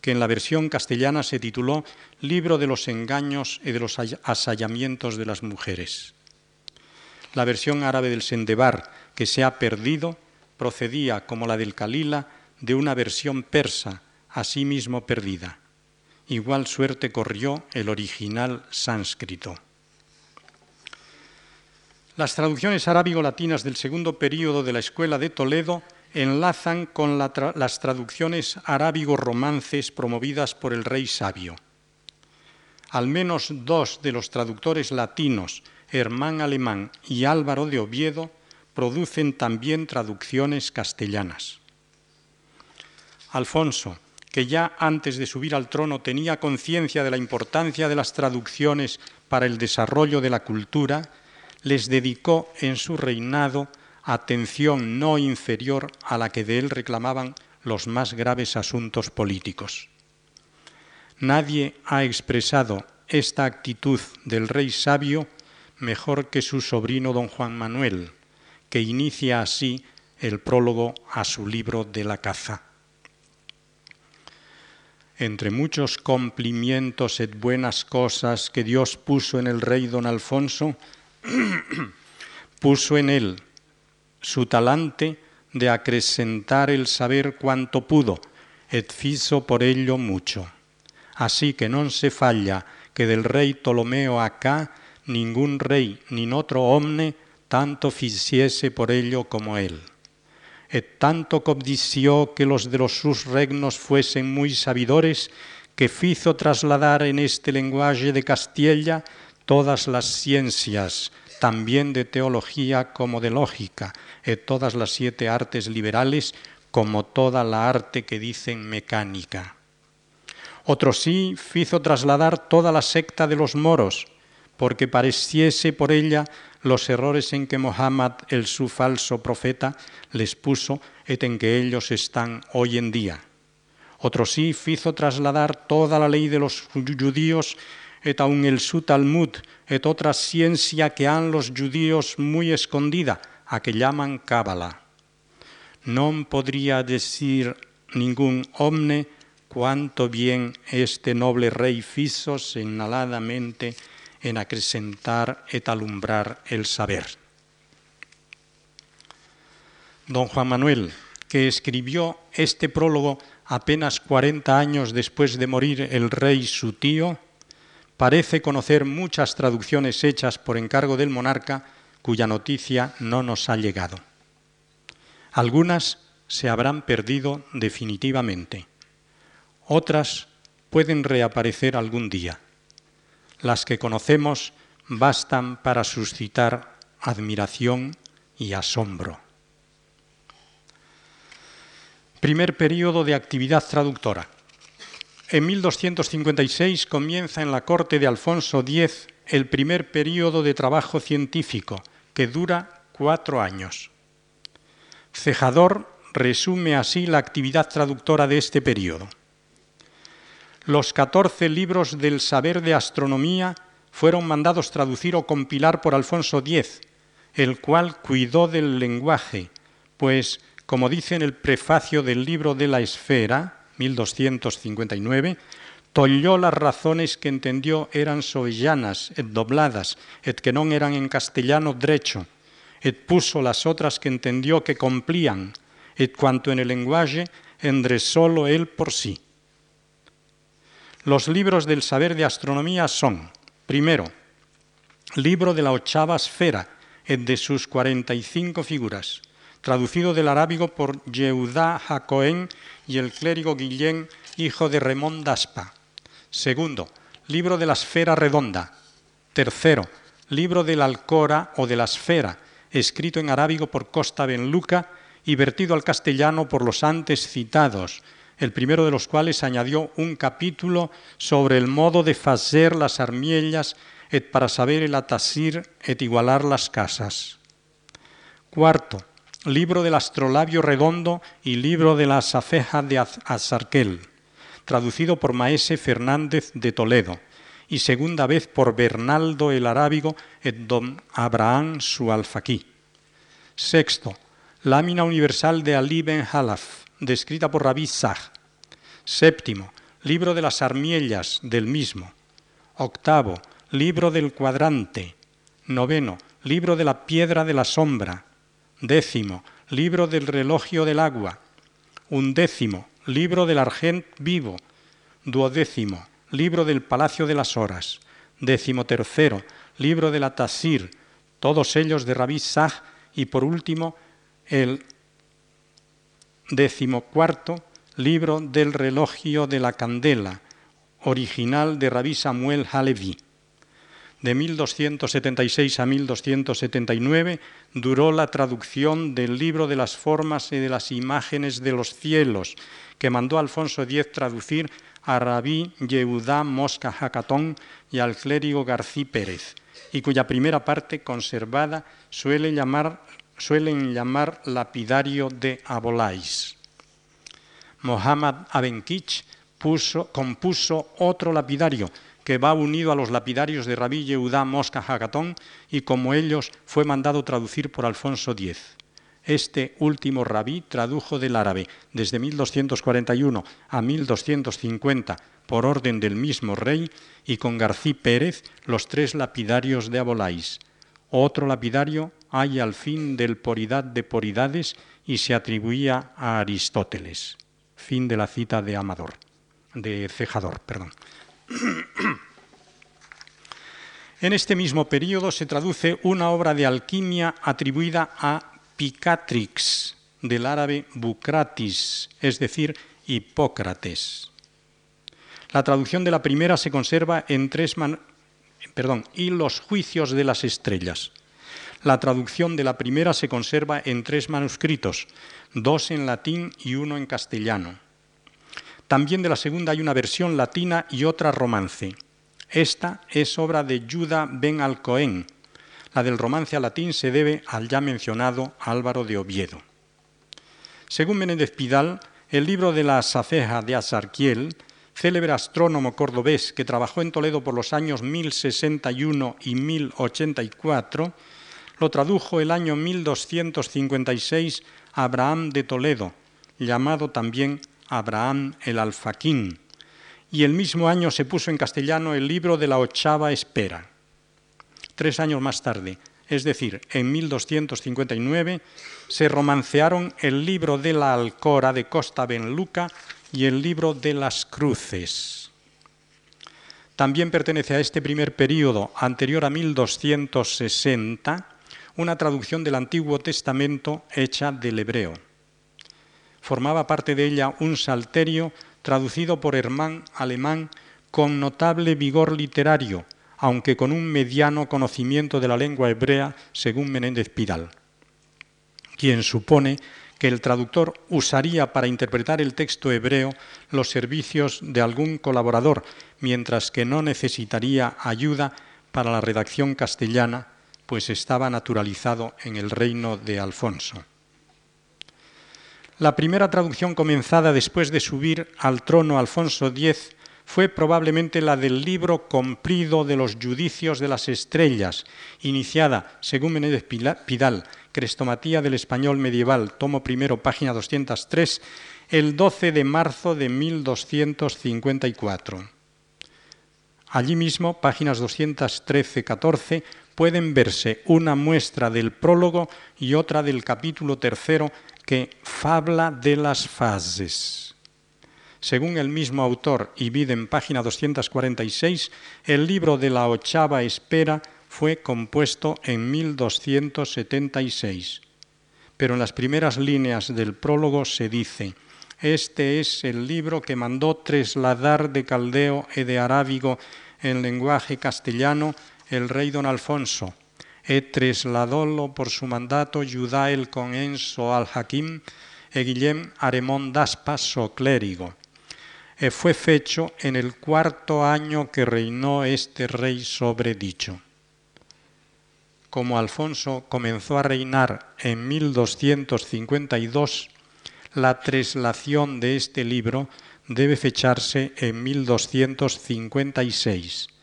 que en la versión castellana se tituló Libro de los engaños y de los asallamientos de las mujeres. La versión árabe del Sendebar, que se ha perdido, procedía, como la del Kalila, de una versión persa, asimismo perdida. Igual suerte corrió el original sánscrito. Las traducciones arábigo-latinas del segundo período de la Escuela de Toledo enlazan con las traducciones arábigo-romances promovidas por el rey sabio. Al menos dos de los traductores latinos, Hermán Alemán y Álvaro de Oviedo, producen también traducciones castellanas. Alfonso, que ya antes de subir al trono tenía conciencia de la importancia de las traducciones para el desarrollo de la cultura, les dedicó en su reinado atención no inferior a la que de él reclamaban los más graves asuntos políticos. Nadie ha expresado esta actitud del rey sabio mejor que su sobrino don Juan Manuel, que inicia así el prólogo a su libro de la caza. Entre muchos cumplimientos y buenas cosas que Dios puso en el rey don Alfonso, puso en él su talante de acrecentar el saber cuanto pudo, et fizo por ello mucho. Así que no se falla que del rey Ptolomeo acá ningún rey ni otro hombre tanto ficiese por ello como él. Et tanto cobdició que los de los sus regnos fuesen muy sabidores, que fizo trasladar en este lenguaje de Castilla todas las ciencias, también de teología como de lógica, y todas las siete artes liberales, como toda la arte que dicen mecánica. Otro sí fizo trasladar toda la secta de los moros, porque pareciese por ella los errores en que Mohammed, el su falso profeta, les puso et en que ellos están hoy en día. Otro sí fizo trasladar toda la ley de los judíos et aun el su Talmud, et otra ciencia que han los judíos muy escondida, a que llaman Cábala. No podría decir ningún hombre cuánto bien este noble rey fizo señaladamente en acrecentar et alumbrar el saber. Don Juan Manuel, que escribió este prólogo apenas 40 años después de morir el rey su tío, parece conocer muchas traducciones hechas por encargo del monarca cuya noticia no nos ha llegado. Algunas se habrán perdido definitivamente. Otras pueden reaparecer algún día. Las que conocemos bastan para suscitar admiración y asombro. Primer periodo de actividad traductora. En 1256 comienza en la corte de Alfonso X el primer periodo de trabajo científico, que dura cuatro años. Cejador resume así la actividad traductora de este periodo. Los catorce libros del saber de astronomía fueron mandados traducir o compilar por Alfonso X, el cual cuidó del lenguaje, pues, como dice en el prefacio del libro de la esfera, 1259, tolló las razones que entendió eran soellanas, et dobladas, et que no eran en castellano drecho, et puso las otras que entendió que cumplían, et cuanto en el lenguaje endresólo él por sí. Los libros del saber de astronomía son, primero, libro de la ochava esfera, et de sus cuarenta y cinco figuras, traducido del arábigo por Yehudá Jacoén y el clérigo Guillén, hijo de Remón d'Aspa. Segundo, libro de la esfera redonda. Tercero, libro de la Alcora o de la esfera, escrito en arábigo por Costa Benluca y vertido al castellano por los antes citados, el primero de los cuales añadió un capítulo sobre el modo de facer las armiellas et para saber el atasir et igualar las casas. Cuarto, libro del astrolabio redondo y libro de la safeja de Azarquel, traducido por Maese Fernández de Toledo, y segunda vez por Bernaldo el Arábigo et don Abraham su alfaquí. Sexto, lámina universal de Ali ben Halaf, descrita por Rabí Sah. Séptimo, libro de las armiellas del mismo. Octavo, libro del cuadrante. Noveno, libro de la piedra de la sombra. Décimo, libro del relojio del agua. Undécimo, libro del argent vivo. Duodécimo, libro del palacio de las horas. Décimo tercero, libro de la Tasir, todos ellos de Rabí Sah, y por último, el décimo cuarto, libro del relojio de la candela, original de Rabí Samuel Halevi. De 1276 a 1279 duró la traducción del libro de las formas y de las imágenes de los cielos, que mandó Alfonso X traducir a Rabí Yehudá Mosca Jacatón y al clérigo Garcí Pérez, y cuya primera parte conservada suele llamar, suelen llamar lapidario de Abolais. Mohammad Abenkich compuso otro lapidario que va unido a los lapidarios de Rabí Yehudá Mosca Hagatón y como ellos fue mandado traducir por Alfonso X. Este último rabí tradujo del árabe desde 1241 a 1250 por orden del mismo rey y con Garcí Pérez los tres lapidarios de Abolais. Otro lapidario hay al fin del Poridad de Poridades y se atribuía a Aristóteles. Fin de la cita de Amador, de Cejador, perdón. En este mismo periodo se traduce una obra de alquimia atribuida a Picatrix, del árabe Bucratis, es decir, Hipócrates. La traducción de la primera se conserva en tres perdón, y los juicios de las estrellas. La traducción de la primera se conserva en tres manuscritos, dos en latín y uno en castellano. También de la segunda hay una versión latina y otra romance. Esta es obra de Juda ben Alcoén. La del romance a latín se debe al ya mencionado Álvaro de Oviedo. Según Menéndez Pidal, el libro de la Safeja de Azarquiel, célebre astrónomo cordobés que trabajó en Toledo por los años 1061 y 1084, lo tradujo el año 1256 Abraham de Toledo, llamado también Abraham el Alfaquín, y el mismo año se puso en castellano el libro de la ochava espera. Tres años más tarde, es decir, en 1259, se romancearon el libro de la Alcora de Costa Benluca y el libro de las Cruces. También pertenece a este primer período, anterior a 1260, una traducción del Antiguo Testamento hecha del hebreo. formaba parte de ella un salterio traducido por Hermann Alemán con notable vigor literario, aunque con un mediano conocimiento de la lengua hebrea, según Menéndez Pidal, quien supone que el traductor usaría para interpretar el texto hebreo los servicios de algún colaborador, mientras que no necesitaría ayuda para la redacción castellana, pues estaba naturalizado en el reino de Alfonso. La primera traducción comenzada después de subir al trono Alfonso X fue probablemente la del libro Comprido de los Judicios de las Estrellas, iniciada, según Menéndez Pidal, Crestomatía del Español Medieval, tomo primero, página 203, el 12 de marzo de 1254. Allí mismo, páginas 213-14, pueden verse una muestra del prólogo y otra del capítulo tercero que fabla de las fases. Según el mismo autor y en página 246, el libro de la ochava espera fue compuesto en 1276. Pero en las primeras líneas del prólogo se dice, este es el libro que mandó trasladar de caldeo y de arábigo en lenguaje castellano el rey don Alfonso, e trasladólo por su mandato Judá el Conenso al Hakim e Guillem Aremón d'Aspa so clérigo. E fue fecho en el cuarto año que reinó este rey sobre dicho. Como Alfonso comenzó a reinar en 1252, la traslación de este libro debe fecharse en 1256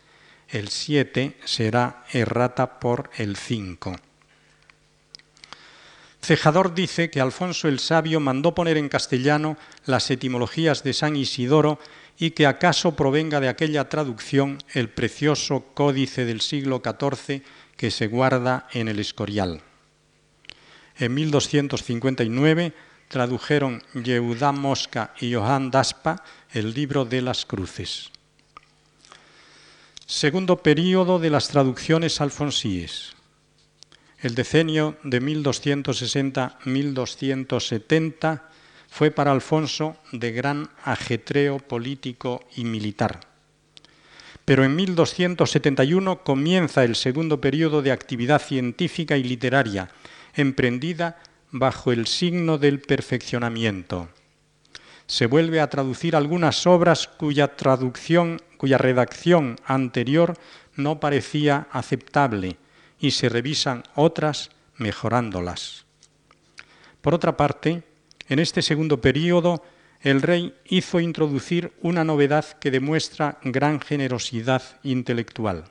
el 7 será errata por el 5. Cejador dice que Alfonso el Sabio mandó poner en castellano las etimologías de San Isidoro y que acaso provenga de aquella traducción el precioso códice del siglo XIV que se guarda en el Escorial. En 1259 tradujeron Yehudá Mosca y Johann Daspa el libro de las cruces. Segundo período de las traducciones alfonsíes. El decenio de 1260-1270 fue para Alfonso de gran ajetreo político y militar. Pero en 1271 comienza el segundo período de actividad científica y literaria, emprendida bajo el signo del perfeccionamiento se vuelve a traducir algunas obras cuya traducción, cuya redacción anterior no parecía aceptable y se revisan otras mejorándolas. Por otra parte, en este segundo período, el rey hizo introducir una novedad que demuestra gran generosidad intelectual.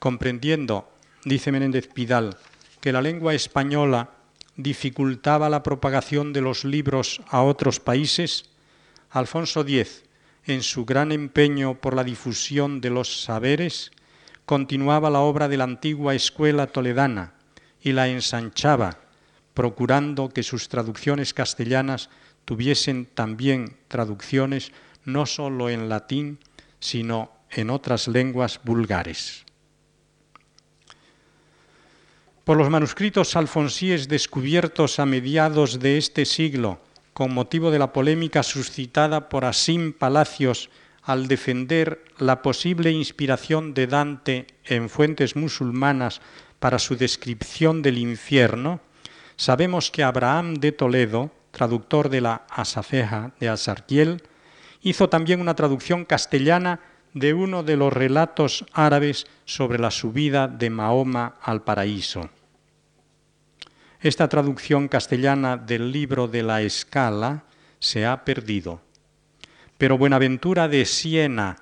Comprendiendo, dice Menéndez Pidal, que la lengua española dificultaba la propagación de los libros a otros países, Alfonso X, en su gran empeño por la difusión de los saberes, continuaba la obra de la antigua escuela toledana y la ensanchaba, procurando que sus traducciones castellanas tuviesen también traducciones no sólo en latín, sino en otras lenguas vulgares. Por los manuscritos alfonsíes descubiertos a mediados de este siglo, con motivo de la polémica suscitada por Asim Palacios al defender la posible inspiración de Dante en fuentes musulmanas para su descripción del infierno, sabemos que Abraham de Toledo, traductor de la Asafeja de Asarquiel, hizo también una traducción castellana de uno de los relatos árabes sobre la subida de Mahoma al paraíso. Esta traducción castellana del libro de la escala se ha perdido. Pero Buenaventura de Siena,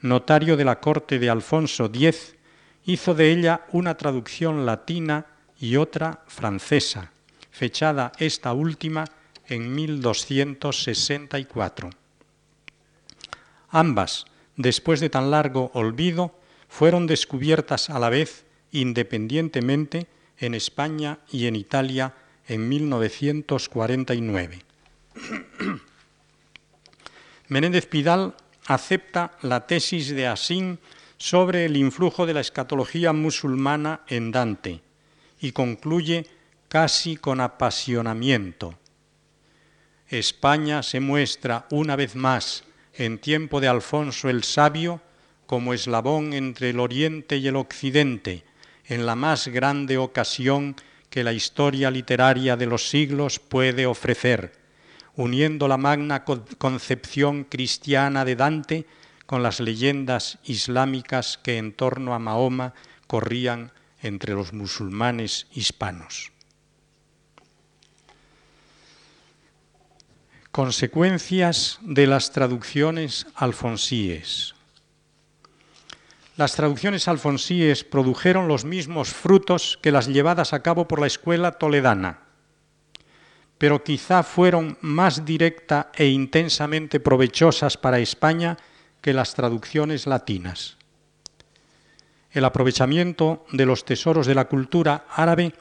notario de la corte de Alfonso X, hizo de ella una traducción latina y otra francesa, fechada esta última en 1264. Ambas, después de tan largo olvido, fueron descubiertas a la vez independientemente en España y en Italia en 1949. Menéndez Pidal acepta la tesis de Asín sobre el influjo de la escatología musulmana en Dante y concluye casi con apasionamiento. España se muestra una vez más en tiempo de Alfonso el Sabio como eslabón entre el Oriente y el Occidente, en la más grande ocasión que la historia literaria de los siglos puede ofrecer, uniendo la magna concepción cristiana de Dante con las leyendas islámicas que en torno a Mahoma corrían entre los musulmanes hispanos. Consecuencias de las traducciones alfonsíes. Las traducciones alfonsíes produjeron los mismos frutos que las llevadas a cabo por la escuela toledana, pero quizá fueron más directa e intensamente provechosas para España que las traducciones latinas. El aprovechamiento de los tesoros de la cultura árabe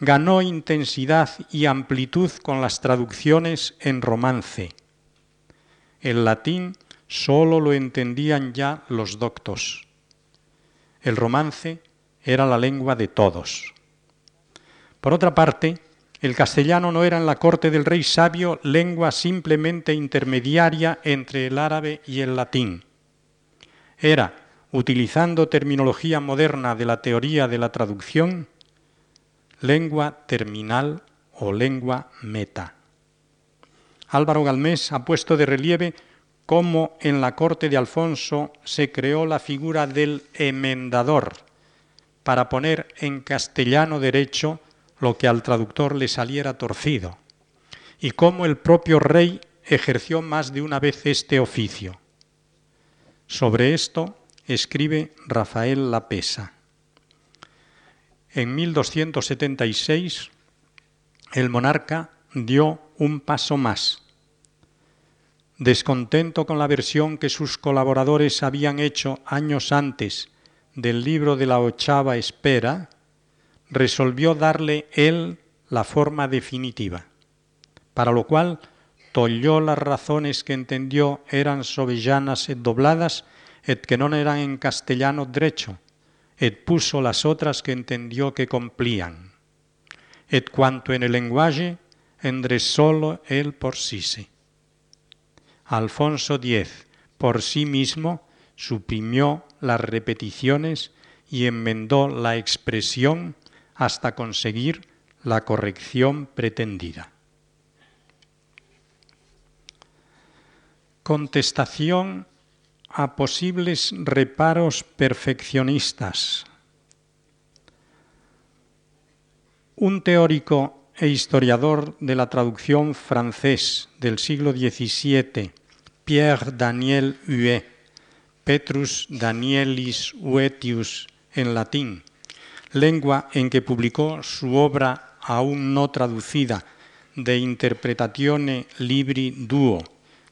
ganó intensidad y amplitud con las traducciones en romance. El latín solo lo entendían ya los doctos. El romance era la lengua de todos. Por otra parte, el castellano no era en la corte del rey sabio lengua simplemente intermediaria entre el árabe y el latín. Era, utilizando terminología moderna de la teoría de la traducción, lengua terminal o lengua meta. Álvaro Galmés ha puesto de relieve cómo en la corte de Alfonso se creó la figura del emendador para poner en castellano derecho lo que al traductor le saliera torcido, y cómo el propio rey ejerció más de una vez este oficio. Sobre esto escribe Rafael Lapesa. En 1276 el monarca dio un paso más. Descontento con la versión que sus colaboradores habían hecho años antes del libro de la ochava espera, resolvió darle él la forma definitiva, para lo cual tolló las razones que entendió eran sobellanas et dobladas et que no eran en castellano derecho, et puso las otras que entendió que cumplían. Et cuanto en el lenguaje, solo él por sí. Alfonso X, por sí mismo, suprimió las repeticiones y enmendó la expresión hasta conseguir la corrección pretendida. Contestación a posibles reparos perfeccionistas. Un teórico e historiador de la traducción francés del siglo XVII, Pierre Daniel Huet, Petrus Danielis Huetius en latín, lengua en que publicó su obra aún no traducida de Interpretatione Libri Duo,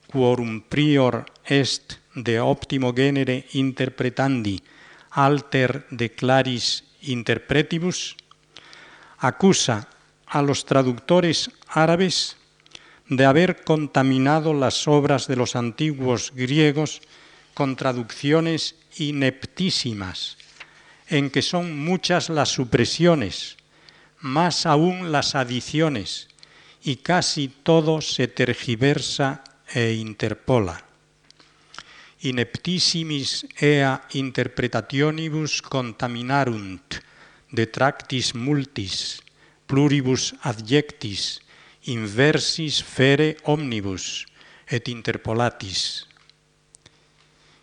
quorum prior est de optimo genere interpretandi alter de claris interpretibus, acusa a los traductores árabes de haber contaminado las obras de los antiguos griegos con traducciones ineptísimas, en que son muchas las supresiones, más aún las adiciones, y casi todo se tergiversa e interpola. Ineptissimis ea interpretationibus contaminarunt, detractis multis, pluribus adjectis, inversis fere omnibus, et interpolatis.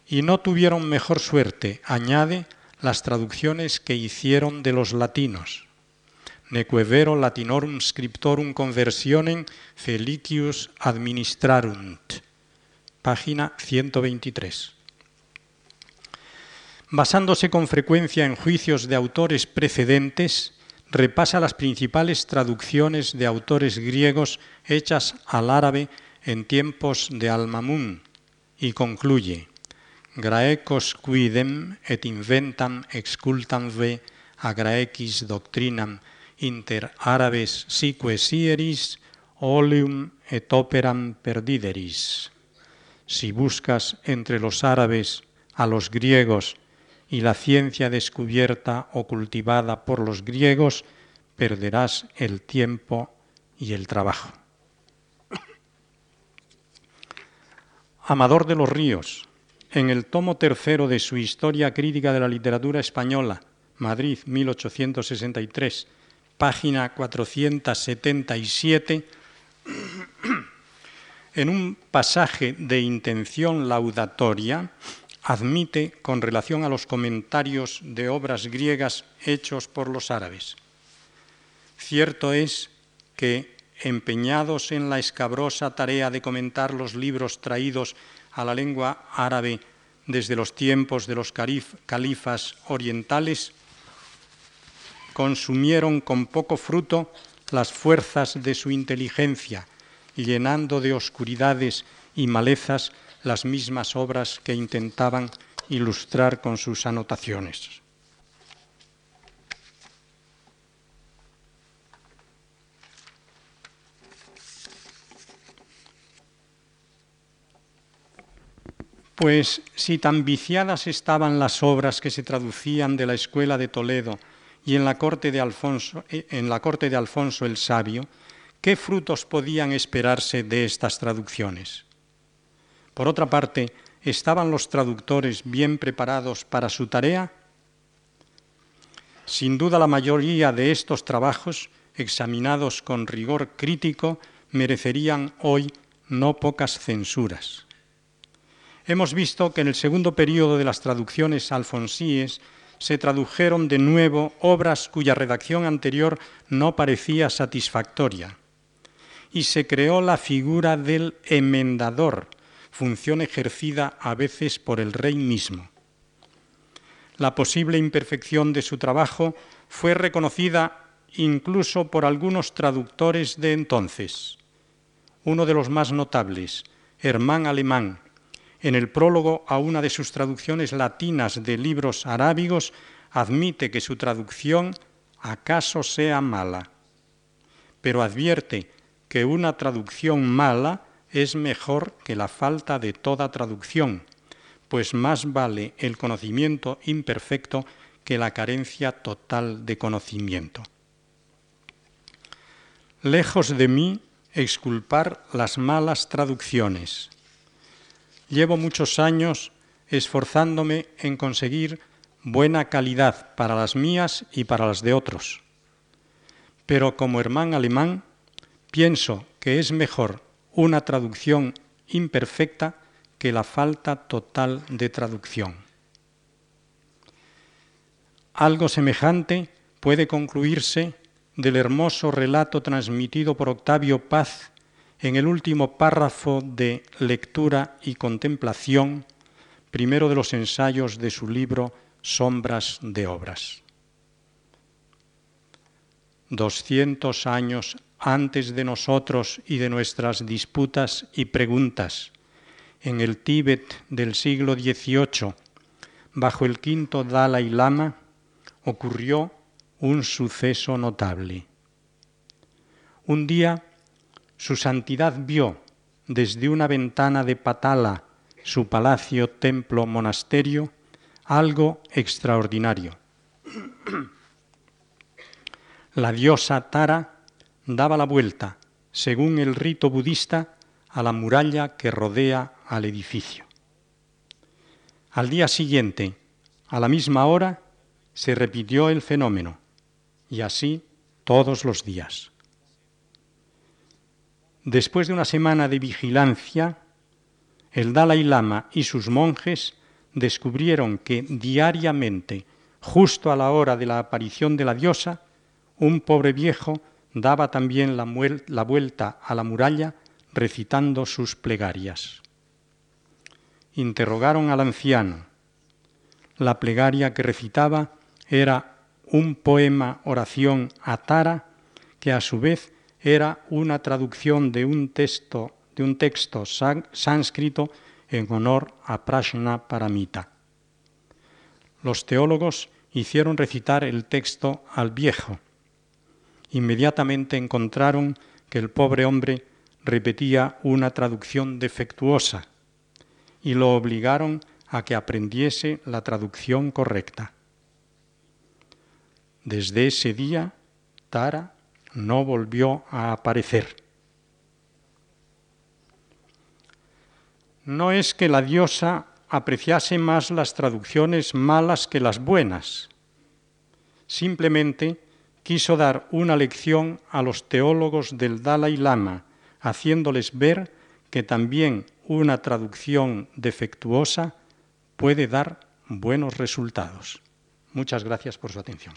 Y no tuvieron mejor suerte, añade, las traducciones que hicieron de los latinos. Neque vero latinorum scriptorum conversionem felicius administrarunt página 123. Basándose con frecuencia en juicios de autores precedentes, repasa las principales traducciones de autores griegos hechas al árabe en tiempos de Al-Mamun y concluye: Graecos quidem et inventam excultam ve a graecis doctrinam inter árabes sique sieris oleum et operam perdideris. Si buscas entre los árabes a los griegos y la ciencia descubierta o cultivada por los griegos, perderás el tiempo y el trabajo. Amador de los Ríos, en el tomo tercero de su Historia Crítica de la Literatura Española, Madrid, 1863, página 477, en un pasaje de intención laudatoria, admite con relación a los comentarios de obras griegas hechos por los árabes. Cierto es que, empeñados en la escabrosa tarea de comentar los libros traídos a la lengua árabe desde los tiempos de los califas orientales, consumieron con poco fruto las fuerzas de su inteligencia, llenando de oscuridades y malezas las mismas obras que intentaban ilustrar con sus anotaciones. Pues si tan viciadas estaban las obras que se traducían de la escuela de Toledo y en la corte de Alfonso, eh, en la corte de Alfonso el Sabio, ¿qué frutos podían esperarse de estas traducciones? Por otra parte, ¿estaban los traductores bien preparados para su tarea? Sin duda la mayoría de estos trabajos, examinados con rigor crítico, merecerían hoy no pocas censuras. Hemos visto que en el segundo periodo de las traducciones alfonsíes se tradujeron de nuevo obras cuya redacción anterior no parecía satisfactoria y se creó la figura del emendador, función ejercida a veces por el rey mismo. La posible imperfección de su trabajo fue reconocida incluso por algunos traductores de entonces. Uno de los más notables, Hermann Alemán, en el prólogo a una de sus traducciones latinas de libros arábigos, admite que su traducción acaso sea mala, pero advierte que una traducción mala es mejor que la falta de toda traducción, pues más vale el conocimiento imperfecto que la carencia total de conocimiento. Lejos de mí exculpar las malas traducciones, Llevo muchos años esforzándome en conseguir buena calidad para las mías y para las de otros. Pero como hermano alemán, pienso que es mejor una traducción imperfecta que la falta total de traducción. Algo semejante puede concluirse del hermoso relato transmitido por Octavio Paz en el último párrafo de Lectura y Contemplación, primero de los ensayos de su libro Sombras de Obras. Doscientos años antes de nosotros y de nuestras disputas y preguntas, en el Tíbet del siglo XVIII, bajo el quinto Dalai Lama, ocurrió un suceso notable. Un día, su santidad vio desde una ventana de Patala, su palacio, templo, monasterio, algo extraordinario. La diosa Tara daba la vuelta, según el rito budista, a la muralla que rodea al edificio. Al día siguiente, a la misma hora, se repitió el fenómeno, y así todos los días. Después de una semana de vigilancia, el Dalai Lama y sus monjes descubrieron que diariamente, justo a la hora de la aparición de la diosa, un pobre viejo daba también la, vuelta a la muralla recitando sus plegarias. Interrogaron al anciano. La plegaria que recitaba era un poema oración a Tara que a su vez era una traducción de un texto, de un texto sánscrito en honor a Prashna Paramita. Los teólogos hicieron recitar el texto al viejo. Inmediatamente encontraron que el pobre hombre repetía una traducción defectuosa y lo obligaron a que aprendiese la traducción correcta. Desde ese día, Tara no volvió a aparecer. No es que la diosa apreciase más las traducciones malas que las buenas. Simplemente quiso dar una lección a los teólogos del Dalai Lama, haciéndoles ver que también una traducción defectuosa puede dar buenos resultados. Muchas gracias por su atención.